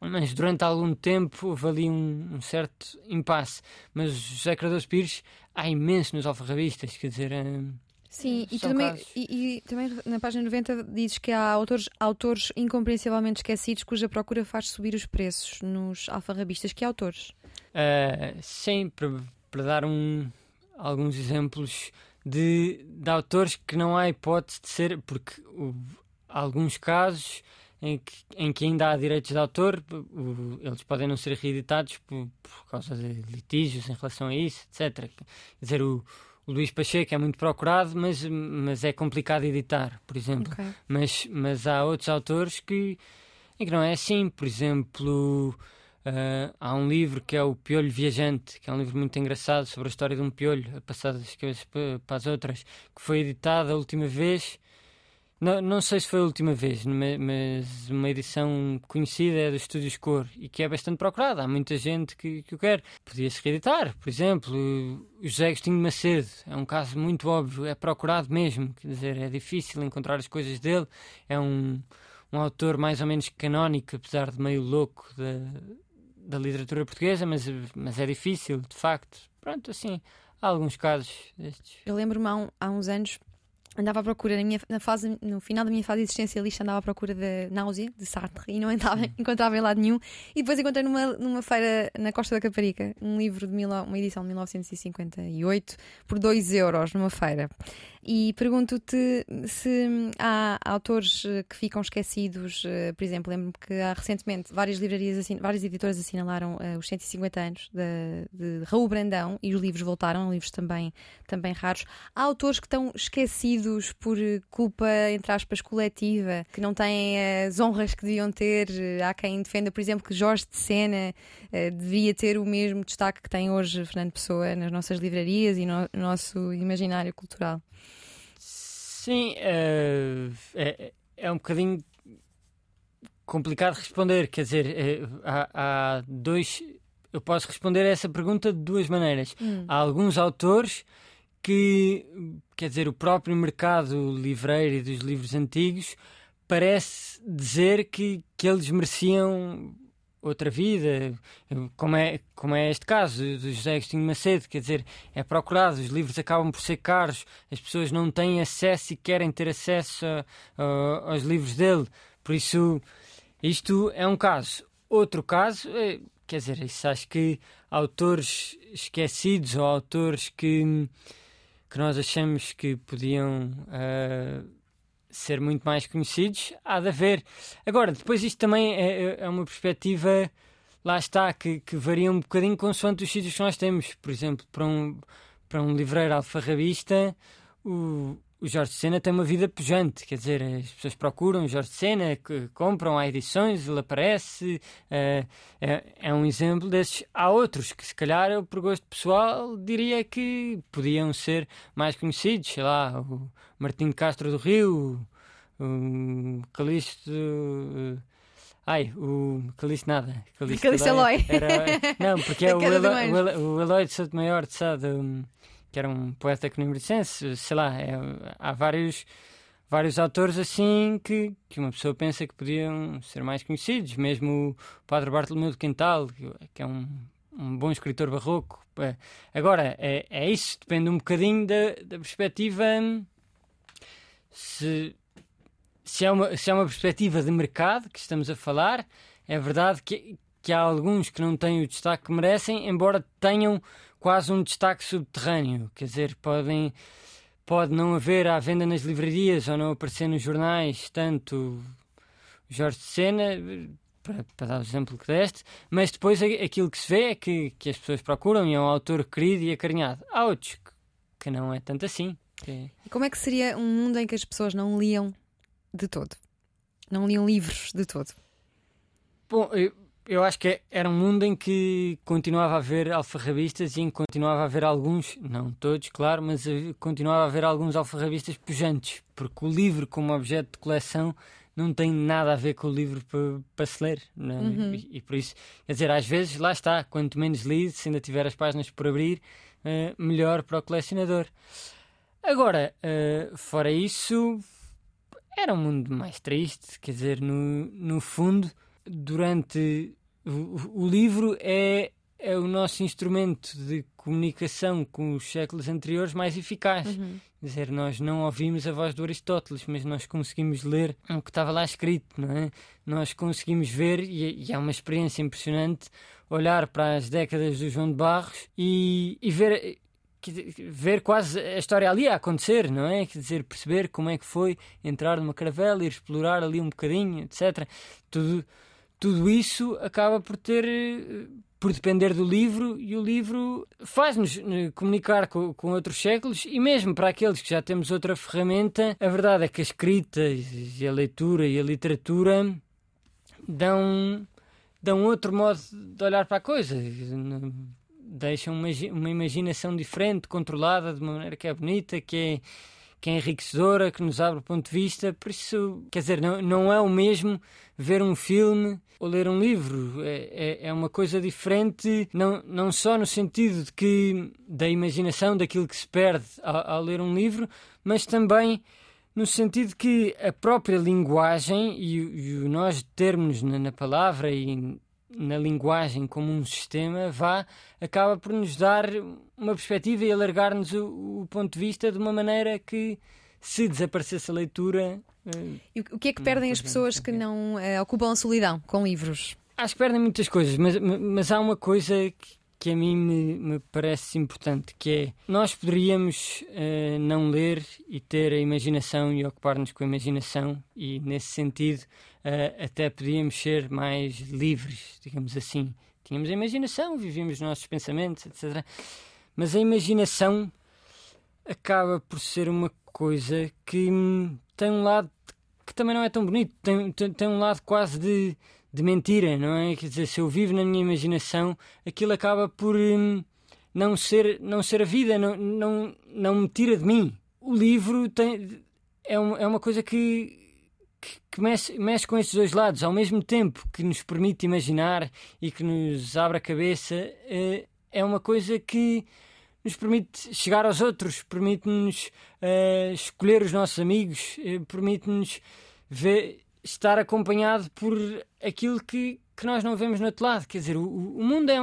Speaker 3: Mas durante algum tempo houve ali um, um certo impasse. Mas o José Cardoso Pires há imenso nos alfarrabistas, quer dizer. É,
Speaker 2: Sim, e também, e, e, também na página 90 dizes que há autores, autores incompreensivelmente esquecidos cuja procura faz subir os preços nos alfarrabistas. Que autores?
Speaker 3: Uh, sim, para, para dar um, alguns exemplos de, de autores que não há hipótese de ser, porque há alguns casos em que, em que ainda há direitos de autor, eles podem não ser reeditados por, por causa de litígios em relação a isso, etc. Quer dizer, o o Luís Pacheco é muito procurado, mas, mas é complicado editar, por exemplo. Okay. Mas, mas há outros autores que, em que não é assim. Por exemplo, uh, há um livro que é o Piolho Viajante, que é um livro muito engraçado sobre a história de um piolho, a passar das coisas para as outras, que foi editado a última vez não, não sei se foi a última vez, mas uma edição conhecida é dos Estúdios Cor e que é bastante procurada. Há muita gente que, que o quer. Podia-se reeditar, por exemplo, o José Agostinho Macedo. É um caso muito óbvio, é procurado mesmo. Quer dizer, é difícil encontrar as coisas dele. É um, um autor mais ou menos canónico, apesar de meio louco da, da literatura portuguesa, mas, mas é difícil, de facto. Pronto, assim, há alguns casos destes.
Speaker 2: Eu lembro-me há, um, há uns anos andava à procura na, minha, na fase, no final da minha fase existencialista, andava à procura da náusea, de Sartre, e não entrava, encontrava em lado nenhum. E depois encontrei numa, numa feira na Costa da Caparica um livro de mil, uma edição de 1958 por 2 euros numa feira. E pergunto-te se há autores eh, que ficam esquecidos, eh, por exemplo, lembro-me que há recentemente várias livrarias, assin várias editoras assinalaram uh, os 150 anos de, de Raul Brandão e os livros voltaram, livros também, também raros. Há autores que estão esquecidos por culpa, entre aspas, coletiva, que não têm as honras que deviam ter. Há quem defenda, por exemplo, que Jorge de Sena uh, devia ter o mesmo destaque que tem hoje Fernando Pessoa nas nossas livrarias e no, no nosso imaginário cultural.
Speaker 3: Sim, uh, é, é um bocadinho complicado responder. Quer dizer, é, há, há, dois. Eu posso responder a essa pergunta de duas maneiras. Hum. Há alguns autores que, quer dizer, o próprio mercado livreiro e dos livros antigos parece dizer que, que eles mereciam outra vida, como é, como é este caso do José Agostinho Macedo, quer dizer, é procurado, os livros acabam por ser caros, as pessoas não têm acesso e querem ter acesso a, a, aos livros dele, por isso isto é um caso. Outro caso, é, quer dizer, isso acho que autores esquecidos ou autores que, que nós achamos que podiam uh, ser muito mais conhecidos, há de haver. Agora, depois isto também é, é, é uma perspectiva, lá está, que, que, varia um bocadinho consoante os sítios que nós temos. Por exemplo, para um, para um livreiro alfarrabista, o, o Jorge Sena tem uma vida pujante, quer dizer, as pessoas procuram o Jorge Sena, que compram, há edições, ele aparece, é, é, é, um exemplo desses. Há outros que, se calhar, eu, por gosto pessoal, diria que podiam ser mais conhecidos, sei lá, o Martim Castro do Rio, o Calixto. Ai, o Calixto nada.
Speaker 2: Calixto, Eloy.
Speaker 3: Era, não, porque é o, Eloy, o Eloy de Souto Maior de Sá, que era um poeta conibricense, sei lá, é, há vários, vários autores assim que, que uma pessoa pensa que podiam ser mais conhecidos, mesmo o Padre Bartolomeu de Quintal, que é um, um bom escritor barroco. É, agora, é, é isso, depende um bocadinho da, da perspectiva se, se, é uma, se é uma perspectiva de mercado que estamos a falar, é verdade que, que há alguns que não têm o destaque que merecem, embora tenham quase um destaque subterrâneo. Quer dizer, podem, pode não haver à venda nas livrarias ou não aparecer nos jornais tanto Jorge de Sena, para, para, dar o exemplo que deste, mas depois aquilo que se vê é que, que as pessoas procuram e é um autor querido e acarinhado. Há outros que, não é tanto assim.
Speaker 2: Que... E como é que seria um mundo em que as pessoas não liam de todo? Não liam livros de todo?
Speaker 3: Bom, eu, eu acho que era um mundo em que continuava a haver alfarrabistas e em que continuava a haver alguns, não todos, claro, mas continuava a haver alguns alfarrabistas pujantes, porque o livro, como objeto de coleção, não tem nada a ver com o livro para, se ler. É? Uhum. E, e, por isso, quer dizer, às vezes, lá está, quanto menos lido, se ainda tiver as páginas por abrir, uh, melhor para o colecionador. Agora, uh, fora isso, era um mundo mais triste, quer dizer, no, no fundo durante. O, o livro é, é o nosso instrumento de comunicação com os séculos anteriores mais eficaz. Uhum. Quer dizer, nós não ouvimos a voz do Aristóteles, mas nós conseguimos ler o que estava lá escrito, não é? Nós conseguimos ver, e, e é uma experiência impressionante, olhar para as décadas do João de Barros e, e ver ver quase a história ali a acontecer, não é? Quer dizer, perceber como é que foi entrar numa caravela, ir explorar ali um bocadinho, etc. Tudo, tudo isso acaba por ter eh, por depender do livro e o livro faz-nos eh, comunicar com, com, outros séculos e mesmo para aqueles que já temos outra ferramenta, a verdade é que a escrita e a leitura e a literatura dão, dão outro modo de olhar para a coisa. Deixam uma, uma imaginação diferente, controlada, de uma maneira que é bonita, que é que é enriquecedora, que nos abre o ponto de vista. Por isso, quer dizer, não, não é o mesmo ver um filme ou ler um livro. É, é, é, uma coisa diferente, não, não só no sentido de que da imaginação, daquilo que se perde ao, ao ler um livro, mas também no sentido que a própria linguagem e, e o nós termos na, na palavra e na linguagem como um sistema vá acaba por nos dar uma perspectiva e alargar-nos o, o, ponto de vista de uma maneira que se desaparecesse a leitura
Speaker 2: e o que é que perdem as pessoas que não uh, ocupam a solidão com livros
Speaker 3: acho que perdem muitas coisas mas, mas há uma coisa que, que a mim me, me, parece importante, que é nós poderíamos uh, não ler e ter a imaginação e ocupar-nos com a imaginação e nesse sentido uh, até podíamos ser mais livres, digamos assim. Tínhamos a imaginação, vivíamos os nossos pensamentos, etc. Mas a imaginação acaba por ser uma coisa que hum, tem um lado que também não é tão bonito, tem, tem, tem um lado quase de de mentira, não é? Quer dizer, se eu vivo na minha imaginação, aquilo acaba por hum, não, ser, não ser a vida, não, não, não me tira de mim. O livro tem, é, um, é uma coisa que, que, que mexe, mexe com estes dois lados, ao mesmo tempo que nos permite imaginar e que nos abre a cabeça, é, é uma coisa que nos permite chegar aos outros, permite-nos uh, escolher os nossos amigos, uh, permite-nos estar acompanhado por aquilo que, que nós não vemos no outro lado. Quer dizer, o, o mundo é.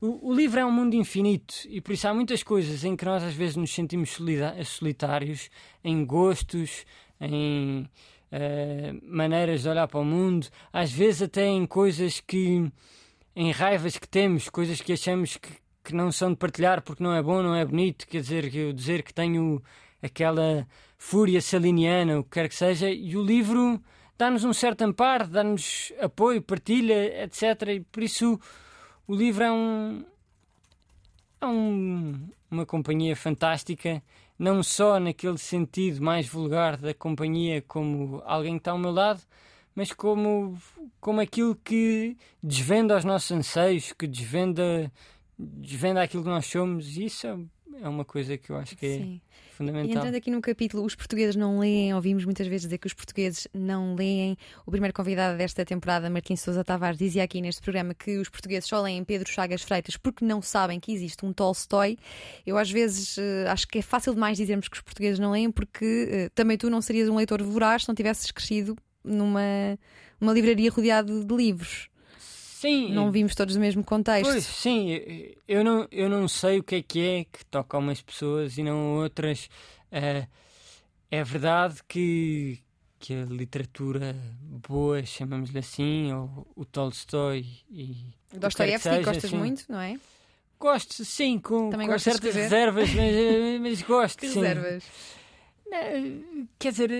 Speaker 3: O, o, livro é um mundo infinito e por isso há muitas coisas em que nós às vezes nos sentimos solitários, em gostos, em uh, maneiras de olhar para o mundo, às vezes até em coisas que. em raivas que temos, coisas que achamos que, que não são de partilhar porque não é bom, não é bonito. Quer dizer, eu dizer que tenho aquela fúria saliniana, o que quer que seja, e o livro dá-nos um certo amparo, dá-nos apoio, partilha, etc. E por isso o livro é um. É um, uma companhia fantástica, não só naquele sentido mais vulgar da companhia, como alguém que está ao meu lado, mas como, como aquilo que desvenda os nossos anseios, que desvenda, desvenda aquilo que nós somos, e isso é, é uma coisa que eu acho que é Sim fundamental.
Speaker 2: E entrando aqui no capítulo, os portugueses não leem, ouvimos muitas vezes dizer que os portugueses não leem. O primeiro convidado desta temporada, Martim Sousa Tavares, dizia aqui neste programa que os portugueses só leem Pedro Chagas Freitas porque não sabem que existe um Tolstói. Eu às vezes uh, acho que é fácil demais dizermos que os portugueses não leem porque uh, também tu não serias um leitor voraz se não tivesses crescido numa uma livraria rodeada de livros.
Speaker 3: Sim.
Speaker 2: Não vimos todos o mesmo contexto.
Speaker 3: Pois, sim. Eu não, eu não sei o que é que é que toca a umas pessoas e não a outras. Uh, é verdade que, que a literatura boa, chamamos-lhe assim, ou o Tolstói e.
Speaker 2: Dostoiévski, gostas
Speaker 3: assim,
Speaker 2: muito, não é?
Speaker 3: Gosto, sim, com,
Speaker 2: Também
Speaker 3: com certas reservas, mas, mas gosto.
Speaker 2: Que
Speaker 3: sim.
Speaker 2: reservas?
Speaker 3: Não, Quer dizer,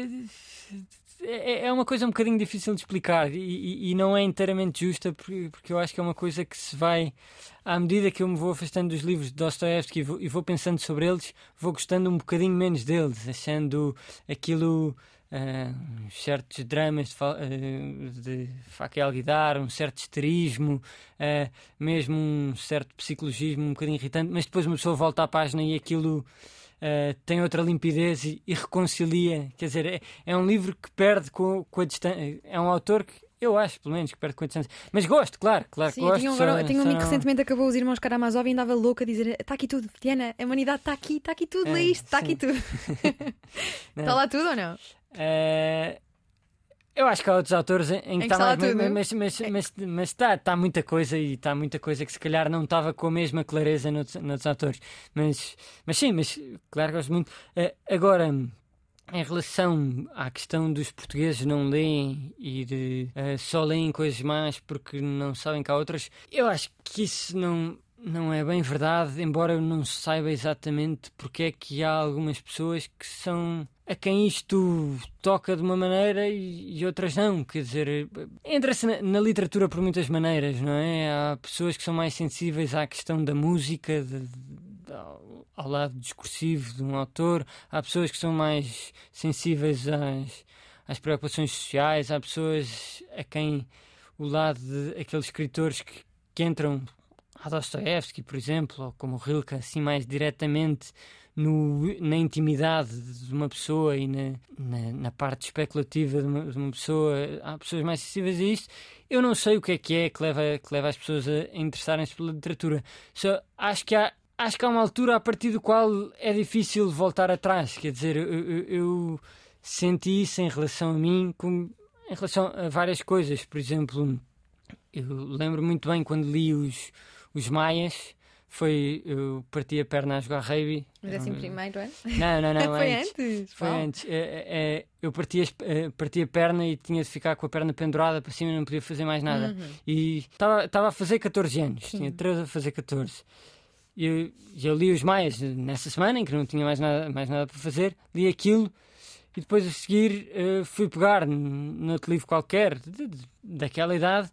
Speaker 3: é, é uma coisa um bocadinho difícil de explicar e, e- não é inteiramente justa porque, eu acho que é uma coisa que se vai, à medida que eu me vou afastando dos livros de Dostoevsky e vou, e vou pensando sobre eles, vou gostando um bocadinho menos deles, achando aquilo. uns certos dramas de, ah, de alguidar, um certo histerismo, ah, mesmo um certo psicologismo um bocadinho irritante, mas depois uma pessoa volta à página e aquilo Uh, tem outra limpidez e, e reconcilia. Quer dizer, é, é um livro que perde com, com a distância. É um autor que eu acho, pelo menos, que perde com a distância. Mas gosto, claro, claro que
Speaker 2: Sim,
Speaker 3: gosto.
Speaker 2: tinha um,
Speaker 3: só-
Speaker 2: agora- tinha um amigo que recentemente acabou os Irmãos Karamazov e andava louco a dizer: está aqui tudo, Diana, a humanidade está aqui, está aqui tudo,
Speaker 3: É,
Speaker 2: lê isto, está aqui tudo. Está lá tudo ou não?
Speaker 3: Uh, eu acho que há outros autores em, que está
Speaker 2: lá
Speaker 3: mais.
Speaker 2: tudo.
Speaker 3: Mas, mas, mas, mas está, está muita coisa e está muita coisa que se calhar não estava com a mesma clareza noutros, noutros autores. Mas, mas sim, mas claro que gosto muito. Uh, agora. Em relação à questão dos portugueses não leem e de uh, só leem coisas más porque não sabem que há outras, eu acho que isso não, não é bem verdade, embora eu não saiba exatamente porque é que há algumas pessoas que são a quem isto toca de uma maneira e, e outras não. Quer dizer, entra-se na, na literatura por muitas maneiras, não é? Há pessoas que são mais sensíveis à questão da música, de- de- ao, lado discursivo de um autor, há pessoas que são mais sensíveis às, às preocupações sociais, há pessoas a quem o lado de aqueles escritores que, que entram a Dostoevsky, por exemplo, ou como Rilke, assim mais diretamente no, na intimidade de uma pessoa e na, na, na parte especulativa de uma, de uma pessoa, há pessoas mais sensíveis a isto. Eu não sei o que é que é que leva, que leva as pessoas a interessarem-se pela literatura. Só acho que há. Acho que há uma altura a partir do qual é difícil voltar atrás. Quer dizer, eu, eu- eu senti isso em relação a mim, como em relação a várias coisas. Por exemplo, eu lembro muito bem quando li os, os Maias, foi eu parti a perna a jogar rugby.
Speaker 2: Mas é assim primeiro, é?
Speaker 3: Não, não, não.
Speaker 2: Foi
Speaker 3: antes.
Speaker 2: antes.
Speaker 3: Foi antes. É, é, é, eu parti, as- é, parti a perna e tinha de ficar com a perna pendurada para cima e não podia fazer mais nada.
Speaker 2: Uhum.
Speaker 3: E estava a fazer 14 anos, tinha 13 a fazer 14. E eu, eu li os Maias nessa semana em que não tinha mais nada, mais nada para fazer, li aquilo e depois a seguir eh, fui pegar noutro livro qualquer de- de- daquela idade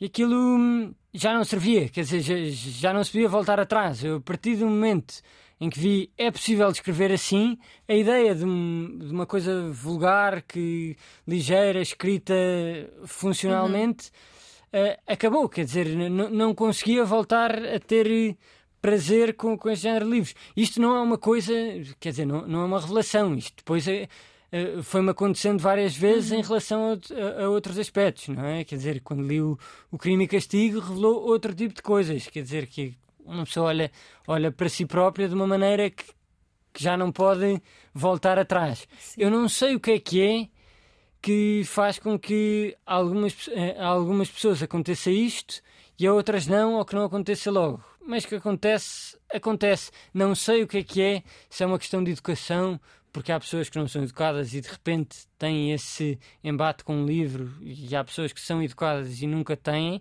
Speaker 3: e aquilo hum, já não servia, quer dizer, já, já não se podia voltar atrás. Eu, a partir do momento em que vi é possível descrever assim, a ideia de, de uma coisa vulgar, que ligeira, escrita funcionalmente, eh, acabou. Quer dizer, não conseguia voltar a ter eh, prazer com, com este género de livros. Isto não é uma coisa, quer dizer, não, não é uma revelação. Isto depois é, foi-me acontecendo várias vezes em relação a, a- a outros aspectos, não é? Quer dizer, quando li o, o Crime e Castigo, revelou outro tipo de coisas. Quer dizer, que uma pessoa olha, olha para si própria de uma maneira que, que já não pode voltar atrás. Eu não sei o que é que é que faz com que a algumas, pe- eh, a algumas pessoas aconteça isto e a outras não, ou que não aconteça logo. Mas que acontece, acontece. Não sei o que é que é, se é uma questão de educação, porque há pessoas que não são educadas e de repente têm esse embate com o livro, e há pessoas que são educadas e nunca têm.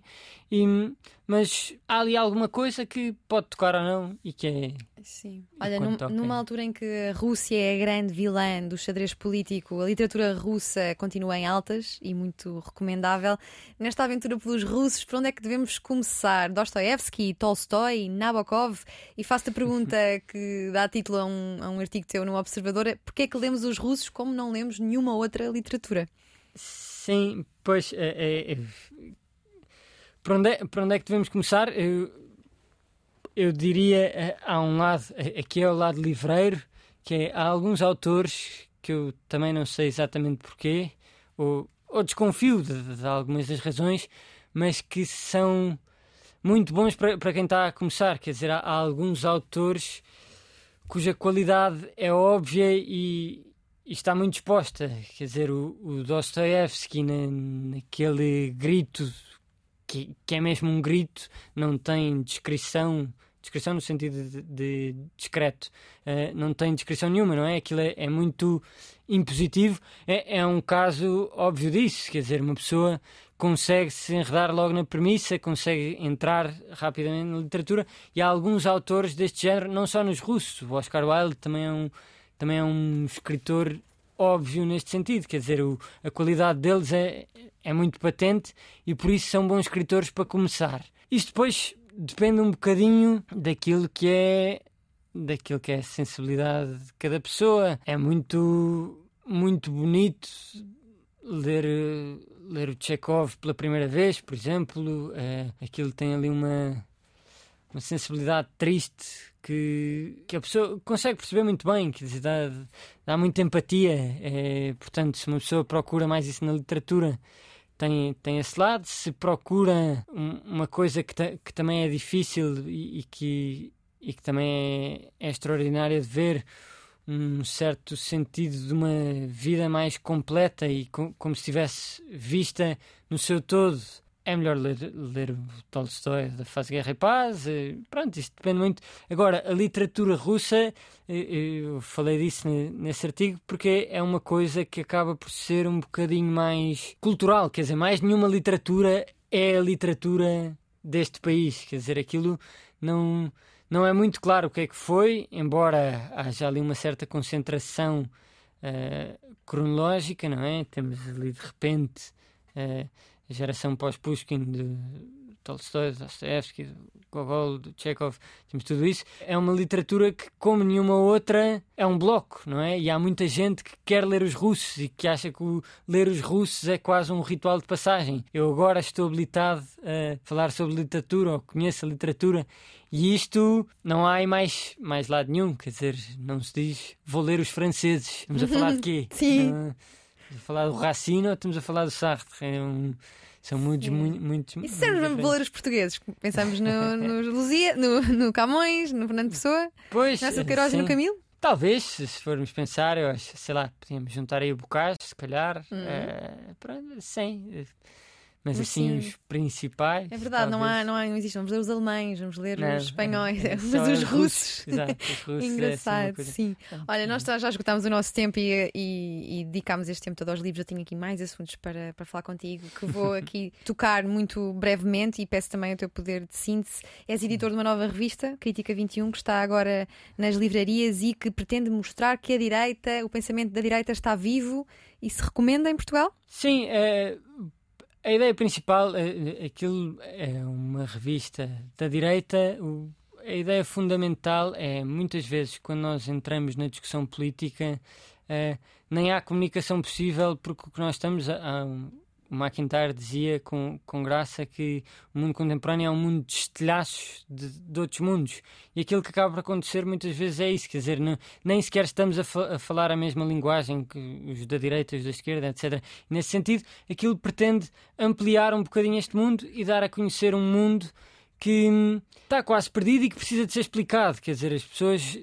Speaker 3: E, mas há ali alguma coisa que pode tocar ou não e que é.
Speaker 2: Sim. Olha, num- numa altura em que a Rússia é a grande vilã do xadrez político, a literatura russa continua em altas e muito recomendável. Nesta aventura pelos russos, por onde é que devemos começar? Dostoevsky, Tolstói, Nabokov? E faço-te a pergunta que dá título a um, a um artigo teu no Observador: porquê é que lemos os russos como não lemos nenhuma outra literatura?
Speaker 3: Sim, pois. É, é- é- Por, onde é, onde é que devemos começar? Eu, eu diria. eh, Há um lado, eh, aqui é o lado livreiro, que é. Há alguns autores que eu também não sei exatamente porquê, ou, ou desconfio de, de algumas das razões, mas que são muito bons para, para quem está a começar. Quer dizer, há, há alguns autores cuja qualidade é óbvia e, e está muito exposta. Quer dizer, o, o Dostoevsky, na, naquele grito, que, que é mesmo um grito, não tem descrição Descrição no sentido de, de discreto. Uh, não tem descrição nenhuma, não é? Aquilo é, é muito impositivo. É, é, um caso óbvio disso. Quer dizer, uma pessoa consegue se enredar logo na premissa, consegue entrar rapidamente na literatura. E há alguns autores deste género, não só nos russos. O Oscar Wilde também é um, também é um escritor óbvio neste sentido. Quer dizer, o, a qualidade deles é, é muito patente e por isso são bons escritores para começar. Isto depois depende um bocadinho daquilo que é daquilo que é a sensibilidade de cada pessoa. É muito muito bonito ler ler o Chekhov pela primeira vez, por exemplo. É, aquilo tem ali uma uma sensibilidade triste que, que a pessoa consegue perceber muito bem, que dá, dá muita empatia. É, portanto, se uma pessoa procura mais isso na literatura, tem, tem esse lado. Se procura um, uma coisa que, que também é difícil e, e, que, e que também é, é extraordinária de ver, um certo sentido de uma vida mais completa e com, como se estivesse vista no seu todo é melhor ler, ler Tolstói da Fase Guerra e Paz. Pronto, isto depende muito. Agora, a literatura russa, eu falei disso nesse artigo, porque é uma coisa que acaba por ser um bocadinho mais cultural. Quer dizer, mais nenhuma literatura é a literatura deste país. Quer dizer, aquilo não, não é muito claro o que é que foi, embora haja ali uma certa concentração uh, cronológica, não é? Temos ali de repente. Uh, a geração pós-Pushkin de Tolstói, Dostoevsky, Gogol, Chekhov, temos tudo isso. É uma literatura que, como nenhuma outra, é um bloco, não é? E há muita gente que quer ler os russos e que acha que o ler os russos é quase um ritual de passagem. Eu agora estou habilitado a falar sobre literatura, ou conheço a literatura, e isto não há mais, mais lado nenhum. Quer dizer, não se diz vou ler os franceses. Estamos a falar de quê?
Speaker 2: Sim. Não,
Speaker 3: a falar do Racine ou estamos a falar do Sartre? É um, são muitos, muito, muito.
Speaker 2: E se sermos ler os portugueses? Pensamos no, no Luzia, no, no Camões, no Fernando Pessoa,
Speaker 3: pois,
Speaker 2: no Queiroz e no Camilo?
Speaker 3: Talvez, se formos pensar, eu acho, sei lá, podíamos juntar aí o Bocage, se calhar. Uhum. Uh, pronto, sim. Mas, mas assim, sim. os principais.
Speaker 2: É verdade, não, há, não, há, não existe. Vamos ler os alemães, vamos ler não, os espanhóis, é, mas os russos.
Speaker 3: Exato, os russos.
Speaker 2: Engraçado, é assim sim. Olha, nós já esgotámos o nosso tempo e, e, e, dedicámos este tempo todo aos livros. Eu tenho aqui mais assuntos para, para falar contigo, que vou aqui tocar muito brevemente e peço também o teu poder de síntese. És editor de uma nova revista, Crítica 21, que está agora nas livrarias e que pretende mostrar que a direita, o pensamento da direita está vivo e se recomenda em Portugal?
Speaker 3: Sim, é a ideia principal, é, aquilo é uma revista da direita. A ideia fundamental é, muitas vezes, quando nós entramos na discussão política, é, nem há comunicação possível, porque o que nós estamos. A, a, o McIntyre dizia com, com graça que o mundo contemporâneo é um mundo de estilhaços de, de outros mundos. E aquilo que acaba por acontecer muitas vezes é isso, quer dizer, não, nem sequer estamos a, fa a, falar a mesma linguagem que os da direita, os da esquerda, etc. E nesse sentido, aquilo pretende ampliar um bocadinho este mundo e dar a conhecer um mundo que hum, está quase perdido e que precisa de ser explicado. Quer dizer, as pessoas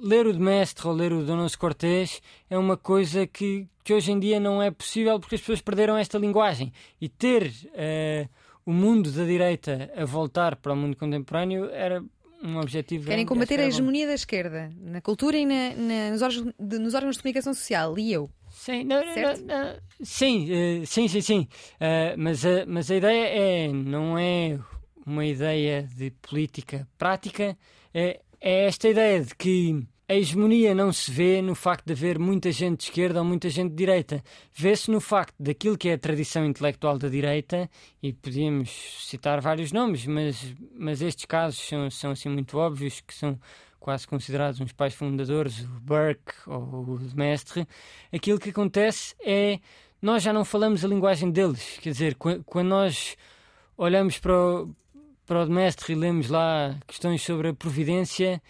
Speaker 3: ler o de Mestre ou ler o Donos Cortés é uma coisa que, que hoje em dia não é possível porque as pessoas perderam esta linguagem. E ter uh, o mundo da direita a voltar para o mundo contemporâneo era um objetivo.
Speaker 2: Querem combater a hegemonia da esquerda na cultura e na, na, nos, órgãos de, nos, órgãos de, comunicação social. E eu?
Speaker 3: Sim, não, não, não, sim, uh, sim, sim, sim. Uh, mas, a, mas a ideia é, não é uma ideia de política prática, é, é esta ideia de que a hegemonia não se vê no facto de haver muita gente de esquerda ou muita gente de direita. Vê-se no facto daquilo que é a tradição intelectual da direita, e podíamos citar vários nomes, mas, mas estes casos são, são assim muito óbvios, que são quase considerados uns pais fundadores, o Burke ou o Mestre. Aquilo que acontece é nós já não falamos a linguagem deles. Quer dizer, quando nós olhamos para o, para o Mestre e lemos lá questões sobre a providência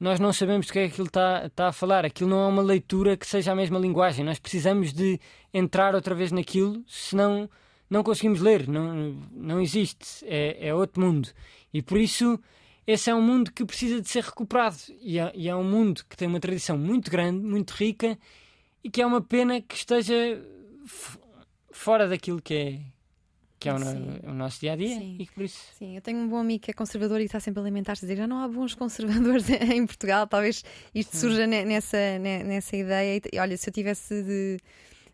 Speaker 3: nós não sabemos do que é que ele está, está a falar. Aquilo não é uma leitura que seja a mesma linguagem. Nós precisamos de entrar outra vez naquilo, senão não conseguimos ler. Não, não existe. É, é outro mundo. E por isso, esse é um mundo que precisa de ser recuperado. E é, e é um mundo que tem uma tradição muito grande, muito rica, e que é uma pena que esteja fora daquilo que é que é o, no, o nosso dia a dia
Speaker 2: Sim.
Speaker 3: e que por isso.
Speaker 2: Sim, eu tenho um bom amigo que é conservador e está sempre a alimentar-se a dizer já não há bons conservadores em Portugal. Talvez isto surja ne- nessa, ne- nessa ideia. E, olha, se eu tivesse de,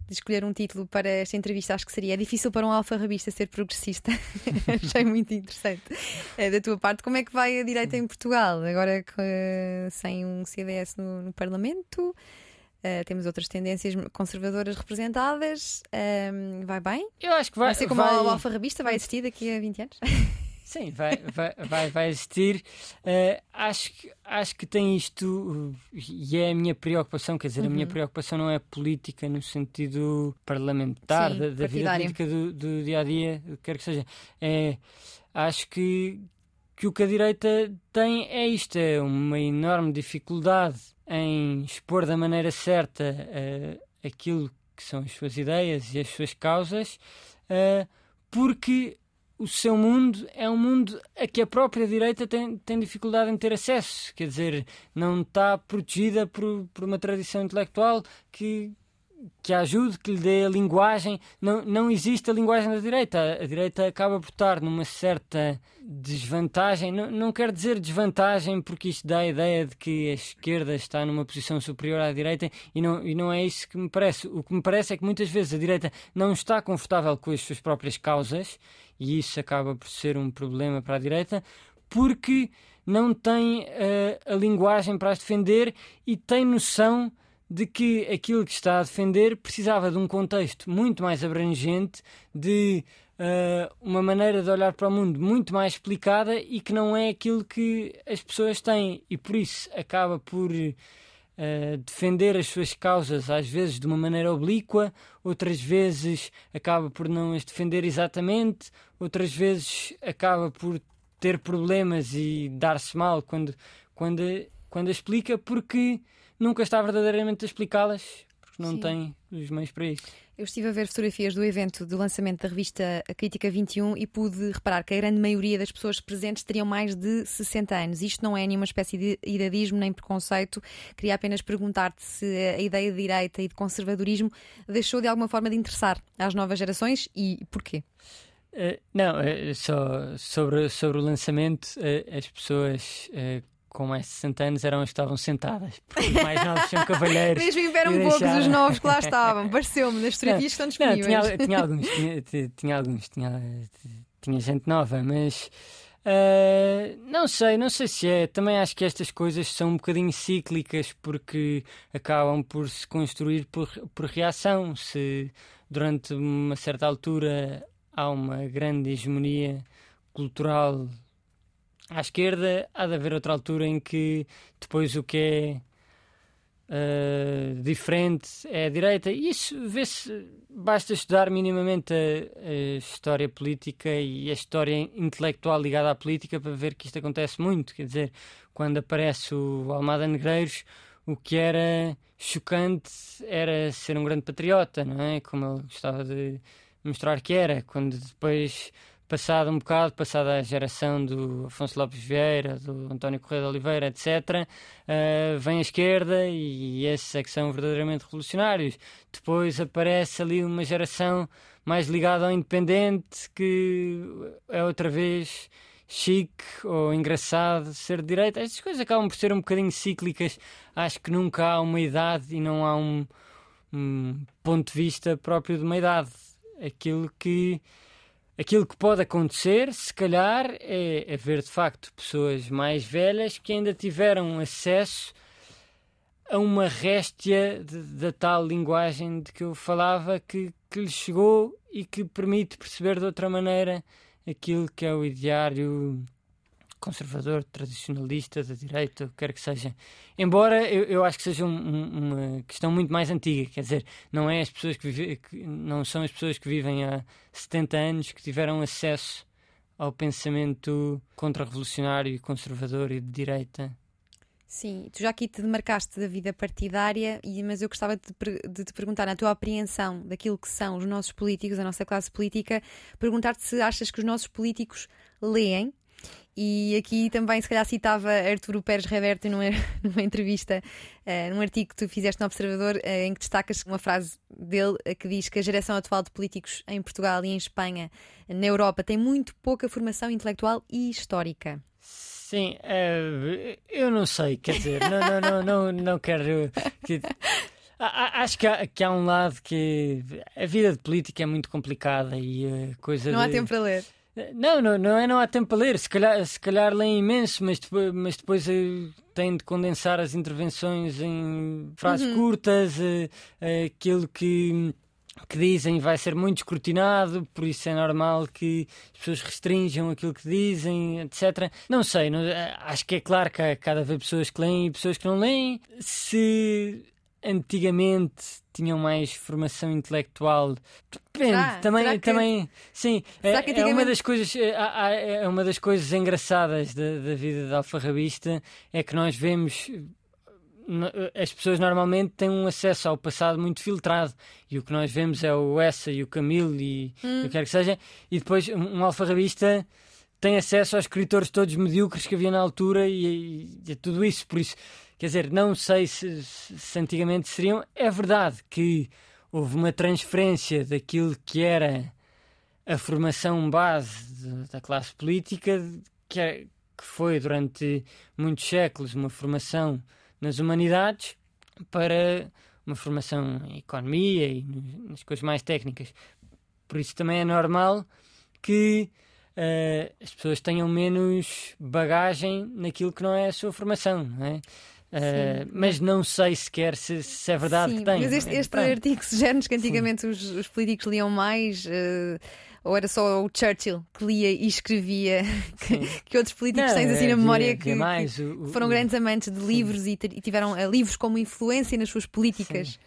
Speaker 2: de escolher um título para esta entrevista, acho que seria É difícil para um alfarrabista ser progressista. Achei muito interessante eh, da tua parte. Como é que vai a direita em Portugal? Agora que, sem um CDS no, no Parlamento. Eh, temos outras tendências conservadoras representadas. Ehm, vai bem?
Speaker 3: Eu acho que vai,
Speaker 2: Vai ser como
Speaker 3: vai-
Speaker 2: o alfarrabista vai existir daqui a 20 anos?
Speaker 3: Sim, vai, vai, vai, vai existir. Eh, acho, que, acho que tem isto, uh, e é a minha preocupação, quer dizer, a minha preocupação não é política no sentido parlamentar,
Speaker 2: Sim,
Speaker 3: da, da vida política do, do dia a dia, o que quer que seja. É, acho que, que o que a direita tem é isto: é uma enorme dificuldade em expor da maneira certa eh, aquilo que são as suas ideias e as suas causas, eh, porque o seu mundo é um mundo a que a própria direita tem, tem dificuldade em ter acesso. Quer dizer, não está protegida por, por uma tradição intelectual que, que ajude, que lhe dê a linguagem. Não, não existe a linguagem da direita. A, direita acaba por estar numa certa desvantagem. Não, não quer dizer desvantagem porque isto dá a ideia de que a esquerda está numa posição superior à direita e não, e não é isso que me parece. O que me parece é que muitas vezes a direita não está confortável com as suas próprias causas e isso acaba por ser um problema para a direita porque não tem eh, a linguagem para as defender e tem noção de que aquilo que está a defender precisava de um contexto muito mais abrangente, de eh, uma maneira de olhar para o mundo muito mais explicada e que não é aquilo que as pessoas têm. E por isso acaba por eh, defender as suas causas às vezes de uma maneira oblíqua, outras vezes acaba por não as defender exatamente, outras vezes acaba por ter problemas e dar-se mal quando, quando, quando a explica, porque nunca está verdadeiramente a explicá-las, porque não
Speaker 2: Sim.
Speaker 3: tem os meios para isso.
Speaker 2: Eu estive a ver fotografias do evento do lançamento da revista A Crítica 21 e pude reparar que a grande maioria das pessoas presentes teriam mais de 60 anos. Isto não é nenhuma espécie de idadismo nem preconceito. Queria apenas perguntar-te se a ideia de direita e de conservadorismo deixou de alguma forma de interessar às novas gerações e porquê?
Speaker 3: Eh, não, eh, só sobre, sobre o lançamento, eh, as pessoas com mais de 60 anos eram as que estavam sentadas, porque os mais novos são cavalheiros.
Speaker 2: Mesmo inveram
Speaker 3: e
Speaker 2: poucos
Speaker 3: deixaram-
Speaker 2: os novos que lá estavam. Pareceu-me nas fotografias estão
Speaker 3: Não,
Speaker 2: disponíveis.
Speaker 3: tinha, tinha alguns, tinha, ti- tinha alguns, tinha, tinha gente nova, mas eh, não sei, não sei se é. Também acho que estas coisas são um bocadinho cíclicas porque acabam por se construir por, por reação. Se durante uma certa altura há uma grande hegemonia cultural à esquerda, há de haver outra altura em que depois o que é uh, diferente é a direita. E isso vê-se, basta estudar minimamente a, a história política e a história intelectual ligada à política para ver que isto acontece muito. Quer dizer, quando aparece o Almada Negreiros, o que era chocante era ser um grande patriota, não é? Como ele gostava de mostrar que era. Quando depois passado um bocado, passada a geração do Afonso Lopes Vieira, do António Correia de Oliveira, etc., uh, vem a esquerda e esses é que são verdadeiramente revolucionários. Depois aparece ali uma geração mais ligada ao independente que é outra vez chique ou engraçado ser de direita. Estas coisas acabam por ser um bocadinho cíclicas. Acho que nunca há uma idade e não há um, um ponto de vista próprio de uma idade. Aquilo que Aquilo que pode acontecer, se calhar, é, é ver de facto pessoas mais velhas que ainda tiveram acesso a uma réstia da tal linguagem de que eu falava que, que lhes chegou e que permite perceber de outra maneira aquilo que é o ideário conservador, tradicionalista, da direita, o que quer que seja. Embora eu, eu acho que seja um- um- uma questão muito mais antiga, quer dizer, não é as pessoas que, vive, que não são as pessoas que vivem há 70 anos que tiveram acesso ao pensamento contra-revolucionário conservador e de direita.
Speaker 2: Sim, tu já aqui te demarcaste da vida partidária, mas eu gostava de te perguntar, na tua apreensão daquilo que são os nossos políticos, a nossa classe política, perguntar-te se achas que os nossos políticos leem. E aqui também, se calhar, citava Arturo Pérez Reverte numa, numa entrevista, eh, num artigo que tu fizeste no Observador, eh, em que destacas uma frase dele que diz que a geração atual de políticos em Portugal e em Espanha, na Europa, tem muito pouca formação intelectual e histórica.
Speaker 3: Sim, uh, eu não sei, quer dizer, não, não, não, não, não quero. Que, acho que há, que há um lado que a vida de política é muito complicada e a coisa.
Speaker 2: Não
Speaker 3: de...
Speaker 2: há tempo para ler.
Speaker 3: Não, não, não é não há tempo para ler, se calhar, se calhar leem imenso, mas depois, mas depois uh, têm de condensar as intervenções em frases uhum. curtas, uh, uh, aquilo que, que dizem vai ser muito escrutinado, por isso é normal que as pessoas restringam aquilo que dizem, etc. Não sei, não, acho que é claro que há cada vez pessoas que leem e pessoas que não leem. Se antigamente tinham mais formação intelectual. Depende, Será? também, que... também, sim, é, antigamente... é, uma das coisas, é, é uma das coisas engraçadas da, da vida da alfarrabista é que nós vemos as pessoas normalmente têm um acesso ao passado muito filtrado e o que nós vemos é o Essa e o Camilo e hum. o que quer que seja e depois um alfarrabista tem acesso aos escritores todos medíocres que havia na altura e, e, e tudo isso, por isso Quer dizer, não sei se, se antigamente seriam. É verdade que houve uma transferência daquilo que era a formação base da classe política, que, é, que foi durante muitos séculos uma formação nas humanidades, para uma formação em economia e nas coisas mais técnicas. Por isso também é normal que uh, as pessoas tenham menos bagagem naquilo que não é a sua formação, não é? Uh, mas não sei sequer se, se é verdade
Speaker 2: Sim,
Speaker 3: que tem.
Speaker 2: Mas este, é? este artigo sugere-nos que antigamente os, os, políticos liam mais. Uh, ou era só o Churchill que lia e escrevia que, que, outros políticos não, têm assim na memória que, mais, que o, foram o, grandes amantes de livros e, e, tiveram uh, livros como influência nas suas políticas?
Speaker 3: Sim.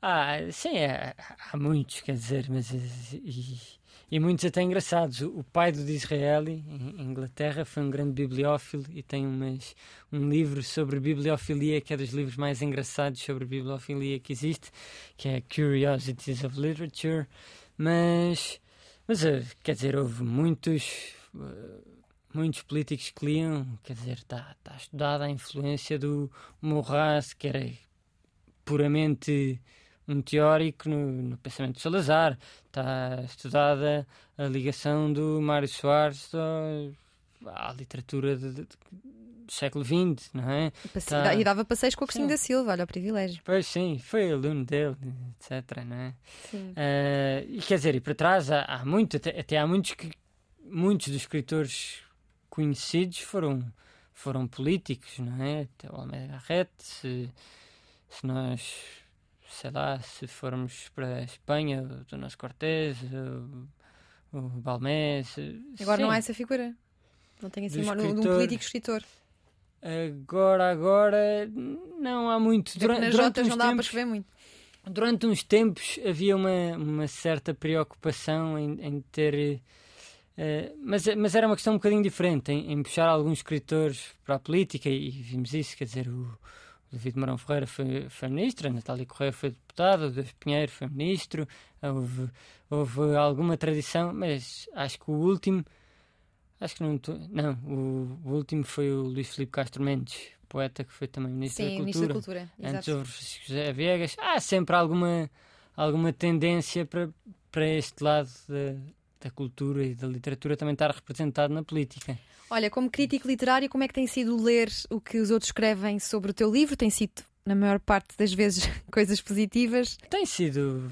Speaker 3: Ah, sim, há, há muitos, quer dizer, mas. E, e muitos até engraçados. O pai do Disraeli, em Inglaterra, foi um grande bibliófilo e tem umas, um livro sobre bibliofilia, que é dos livros mais engraçados sobre bibliofilia que existe, que é Curiosities of Literature. Mas, mas eh, quer dizer, houve muitos. Eh, muitos políticos que liam, quer dizer, está tá estudada a influência do Morras, que era puramente um teórico no, no, pensamento de Salazar. Está estudada a ligação do Mário Soares à literatura de, de, do século XX, não é?
Speaker 2: Tá... E dava passeios com o Agostinho da Silva, olha o privilégio.
Speaker 3: Pois sim, foi aluno dele, etc. Não é? Sim. Uh, e quer dizer, e para trás há, há muito, até, até, há muitos que muitos dos escritores conhecidos foram, foram políticos, não é? Até o Almeida Garrett, se, se nós sei lá, se formos para a Espanha, o nosso Cortés, o, o Balmés.
Speaker 2: Agora sim. não há essa figura. Não tem assim um, um político escritor.
Speaker 3: Agora, agora, não há muito.
Speaker 2: É durante, nas durante não dá para escrever muito.
Speaker 3: Durante uns tempos havia uma, uma certa preocupação em, em ter. Uh, mas, mas era uma questão um bocadinho diferente, em, em, puxar alguns escritores para a política, e vimos isso, quer dizer, o, David Marão Ferreira foi, foi ministro, a Natália Correia foi deputada, o Deus Pinheiro foi ministro, houve, houve alguma tradição, mas acho que o último, acho que não, não o, o último foi o Luís Filipe Castro Mendes, poeta que foi também ministro
Speaker 2: Sim,
Speaker 3: da Cultura.
Speaker 2: Ministro da Cultura
Speaker 3: Antes houve José Viegas. Há sempre alguma, alguma tendência para, para este lado da, da cultura e da literatura também estar representado na política.
Speaker 2: Olha, como crítico literário, como é que tem sido ler o que os outros escrevem sobre o teu livro? Tem sido, na maior parte das vezes, coisas positivas?
Speaker 3: Tem sido.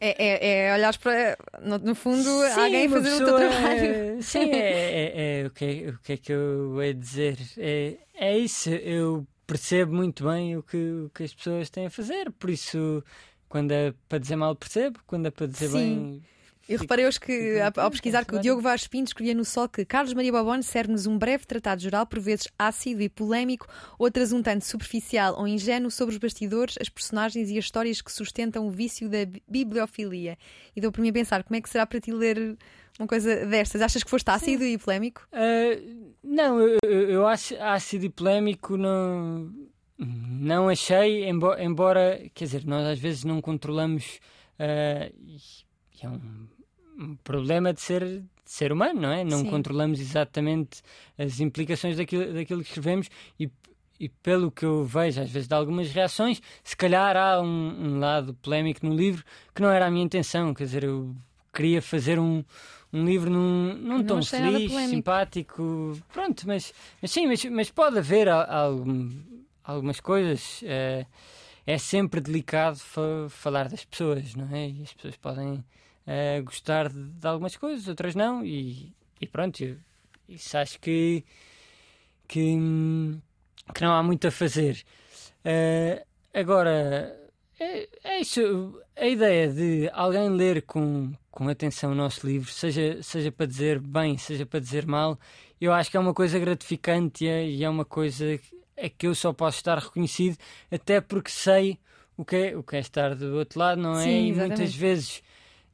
Speaker 2: É, é, é olhares para. No, no fundo, sim, alguém fazer o teu trabalho.
Speaker 3: É, sim, é, é, é, o, que é, o que é que eu ia dizer? É, é isso, eu percebo muito bem o que, o que as pessoas têm a fazer, por isso, quando é para dizer mal, percebo, quando é para dizer sim. bem
Speaker 2: eu reparei hoje que, ao pesquisar, que o Diogo Vaz Pinto escrevia no Sol que Carlos Maria Babone serve-nos um breve tratado geral, por vezes ácido e polémico, outras um tanto superficial ou ingênuo, sobre os bastidores, as personagens e as histórias que sustentam o vício da bibliofilia. E deu para mim a pensar, como é que será para ti ler uma coisa destas? Achas que foste ácido Sim. e polémico?
Speaker 3: Uh, não, eu, eu acho ácido e polémico não, não achei, embora, embora, quer dizer, nós às vezes não controlamos. Uh, é um um problema de ser, de ser humano, não é? Não Sim. controlamos exatamente as implicações daquilo, daquilo que escrevemos e, e pelo que eu vejo às vezes de algumas reações, se calhar há um, um lado polémico no livro que não era a minha intenção. Quer dizer, eu queria fazer um, um livro num, num tom feliz, simpático. Pronto, mas, mas sim, mas, mas pode haver algum, algumas coisas. É, é sempre delicado fa falar das pessoas, não é? E as pessoas podem é, gostar de, de, algumas coisas, outras não, e, e pronto, eu, isso acho que, que, que não há muito a fazer. Uh, agora, é, é, isso. A ideia de alguém ler com, com atenção o nosso livro, seja, seja para dizer bem, seja para dizer mal, eu acho que é uma coisa gratificante e é uma coisa que, é que eu só posso estar reconhecido, até porque sei o que é, o que é estar do outro lado, não é? Sim, e muitas vezes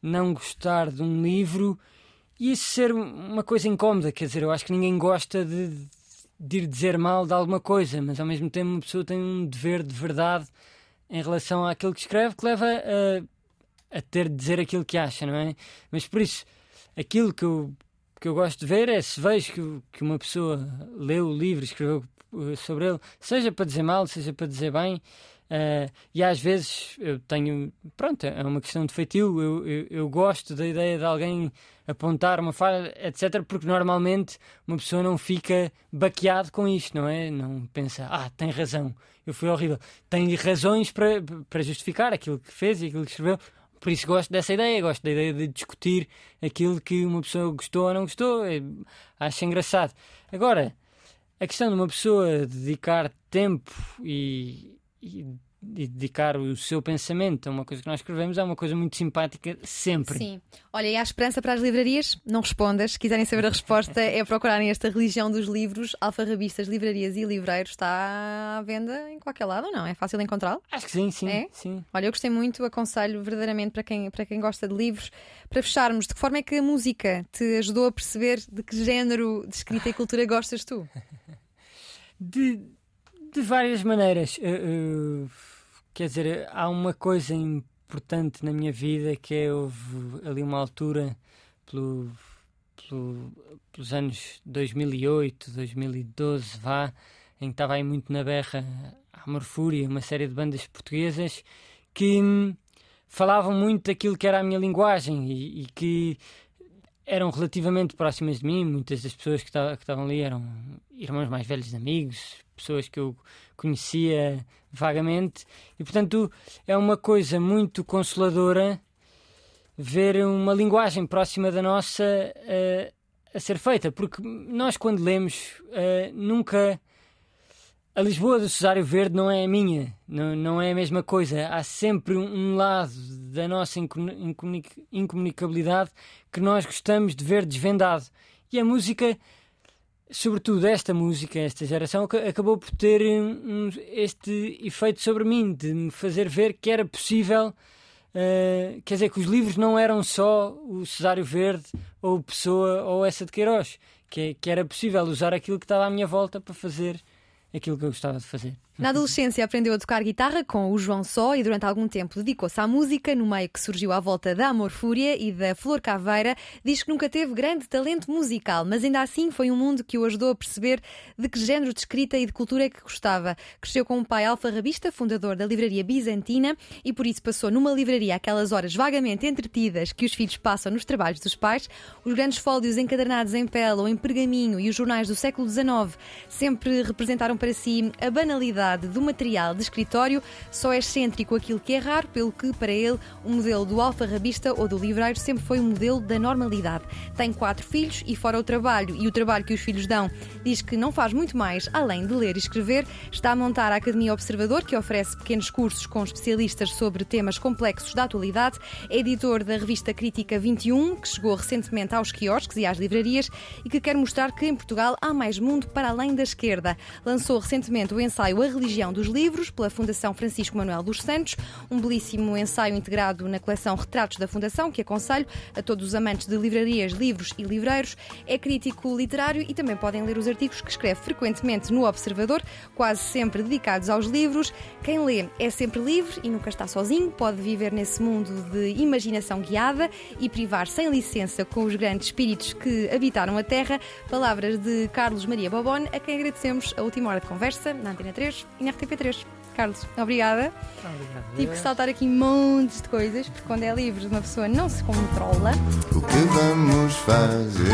Speaker 3: não gostar de um livro e isso ser uma coisa incómoda, quer dizer, eu acho que ninguém gosta de, de ir dizer mal de alguma coisa, mas ao mesmo tempo uma pessoa tem um dever de verdade em relação àquilo que escreve que leva a, a ter de dizer aquilo que acha, não é? Mas por isso, aquilo que eu, que eu gosto de ver é se vejo que, que uma pessoa leu o livro, escreveu eh, sobre ele, seja para dizer mal, seja para dizer bem. Uh, e às vezes eu tenho, pronto, é uma questão de feitio. Eu, eu, eu, gosto da ideia de alguém apontar uma falha, etc., porque normalmente uma pessoa não fica baqueado com isto, não é? Não pensa, ah, tem razão, eu fui horrível. Tem razões para, para justificar aquilo que fez e aquilo que escreveu. Por isso gosto dessa ideia, gosto da ideia de discutir aquilo que uma pessoa gostou ou não gostou. É, acho engraçado. Agora a questão de uma pessoa dedicar tempo e, e, dedicar o seu pensamento a uma coisa que nós escrevemos é uma coisa muito simpática sempre.
Speaker 2: Sim. Olha, e há esperança para as livrarias? Não respondas. Se quiserem saber a resposta, é procurarem esta religião dos livros. Alfarrabistas, livrarias e livreiros está à venda em qualquer lado ou não? É fácil encontrá-lo?
Speaker 3: Acho que sim, sim,
Speaker 2: é?
Speaker 3: sim.
Speaker 2: Olha, eu gostei muito, aconselho verdadeiramente para quem, para quem gosta de livros. Para fecharmos, de que forma é que a música te ajudou a perceber de que género de escrita e cultura gostas tu?
Speaker 3: De, de várias maneiras. Uh, uh, quer dizer, há uma coisa importante na minha vida que é houve ali uma altura pelo, pelo, pelos anos 2008, 2012, vá, em que estava aí muito na berra a Morfúria, uma série de bandas portuguesas que hum, falavam muito daquilo que era a minha linguagem e, e que eram relativamente próximas de mim. Muitas das pessoas que, estavam ali eram irmãos mais velhos amigos, pessoas que eu conhecia vagamente, e portanto é uma coisa muito consoladora ver uma linguagem próxima da nossa uh, a ser feita, porque nós, quando lemos, uh, nunca a Lisboa do Cesário Verde não é a minha, não, não é a mesma coisa. Há sempre um, lado da nossa incomunicabilidade que nós gostamos de ver desvendado. E a música, sobretudo esta música, esta geração, acabou por ter este efeito sobre mim, de me fazer ver que era possível. Uh, quer dizer, que os livros não eram só o Cesário Verde, ou Pessoa, ou essa de Queiroz, que, que era possível usar aquilo que estava à minha volta para fazer aquilo que eu gostava de fazer.
Speaker 2: Na adolescência aprendeu a tocar guitarra com o João Só e durante algum tempo dedicou-se à música, no meio que surgiu à volta da Amor Fúria e da Flor Caveira. Diz que nunca teve grande talento musical, mas ainda assim foi um mundo que o ajudou a perceber de que género de escrita e de cultura é que gostava. Cresceu com um pai alfarrabista, fundador da livraria Bizantina, e por isso passou numa livraria aquelas horas vagamente entretidas que os filhos passam nos trabalhos dos pais. Os grandes fólios encadernados em pele ou em pergaminho e os jornais do século XIX sempre representaram para si a banalidade do material de escritório, só é excêntrico aquilo que é raro, pelo que, para ele, o modelo do alfarrabista ou do livreiro sempre foi um modelo da normalidade. Tem quatro filhos e, fora o trabalho e o trabalho que os filhos dão, diz que não faz muito mais além de ler e escrever. Está a montar a Academia Observador, que oferece pequenos cursos com especialistas sobre temas complexos da atualidade. É editor da revista Crítica 21, que chegou recentemente aos quiosques e às livrarias e que quer mostrar que em Portugal há mais mundo para além da esquerda. Lançou recentemente o ensaio A Religião dos Livros, pela Fundação Francisco Manuel dos Santos, um belíssimo ensaio integrado na coleção Retratos da Fundação, que aconselho a todos os amantes de livrarias, livros e livreiros. É crítico literário e também podem ler os artigos que escreve frequentemente no Observador, quase sempre dedicados aos livros. Quem lê é sempre livre e nunca está sozinho, pode viver nesse mundo de imaginação guiada e privar sem licença com os grandes espíritos que habitaram a Terra. Palavras de Carlos Maria Bobone, a quem agradecemos a última hora de conversa na Antena 3 e na RTP3. Carlos, obrigada.
Speaker 3: Obrigado.
Speaker 2: Tive que saltar aqui montes de coisas, porque quando é livre uma pessoa não se controla.
Speaker 1: O que vamos fazer?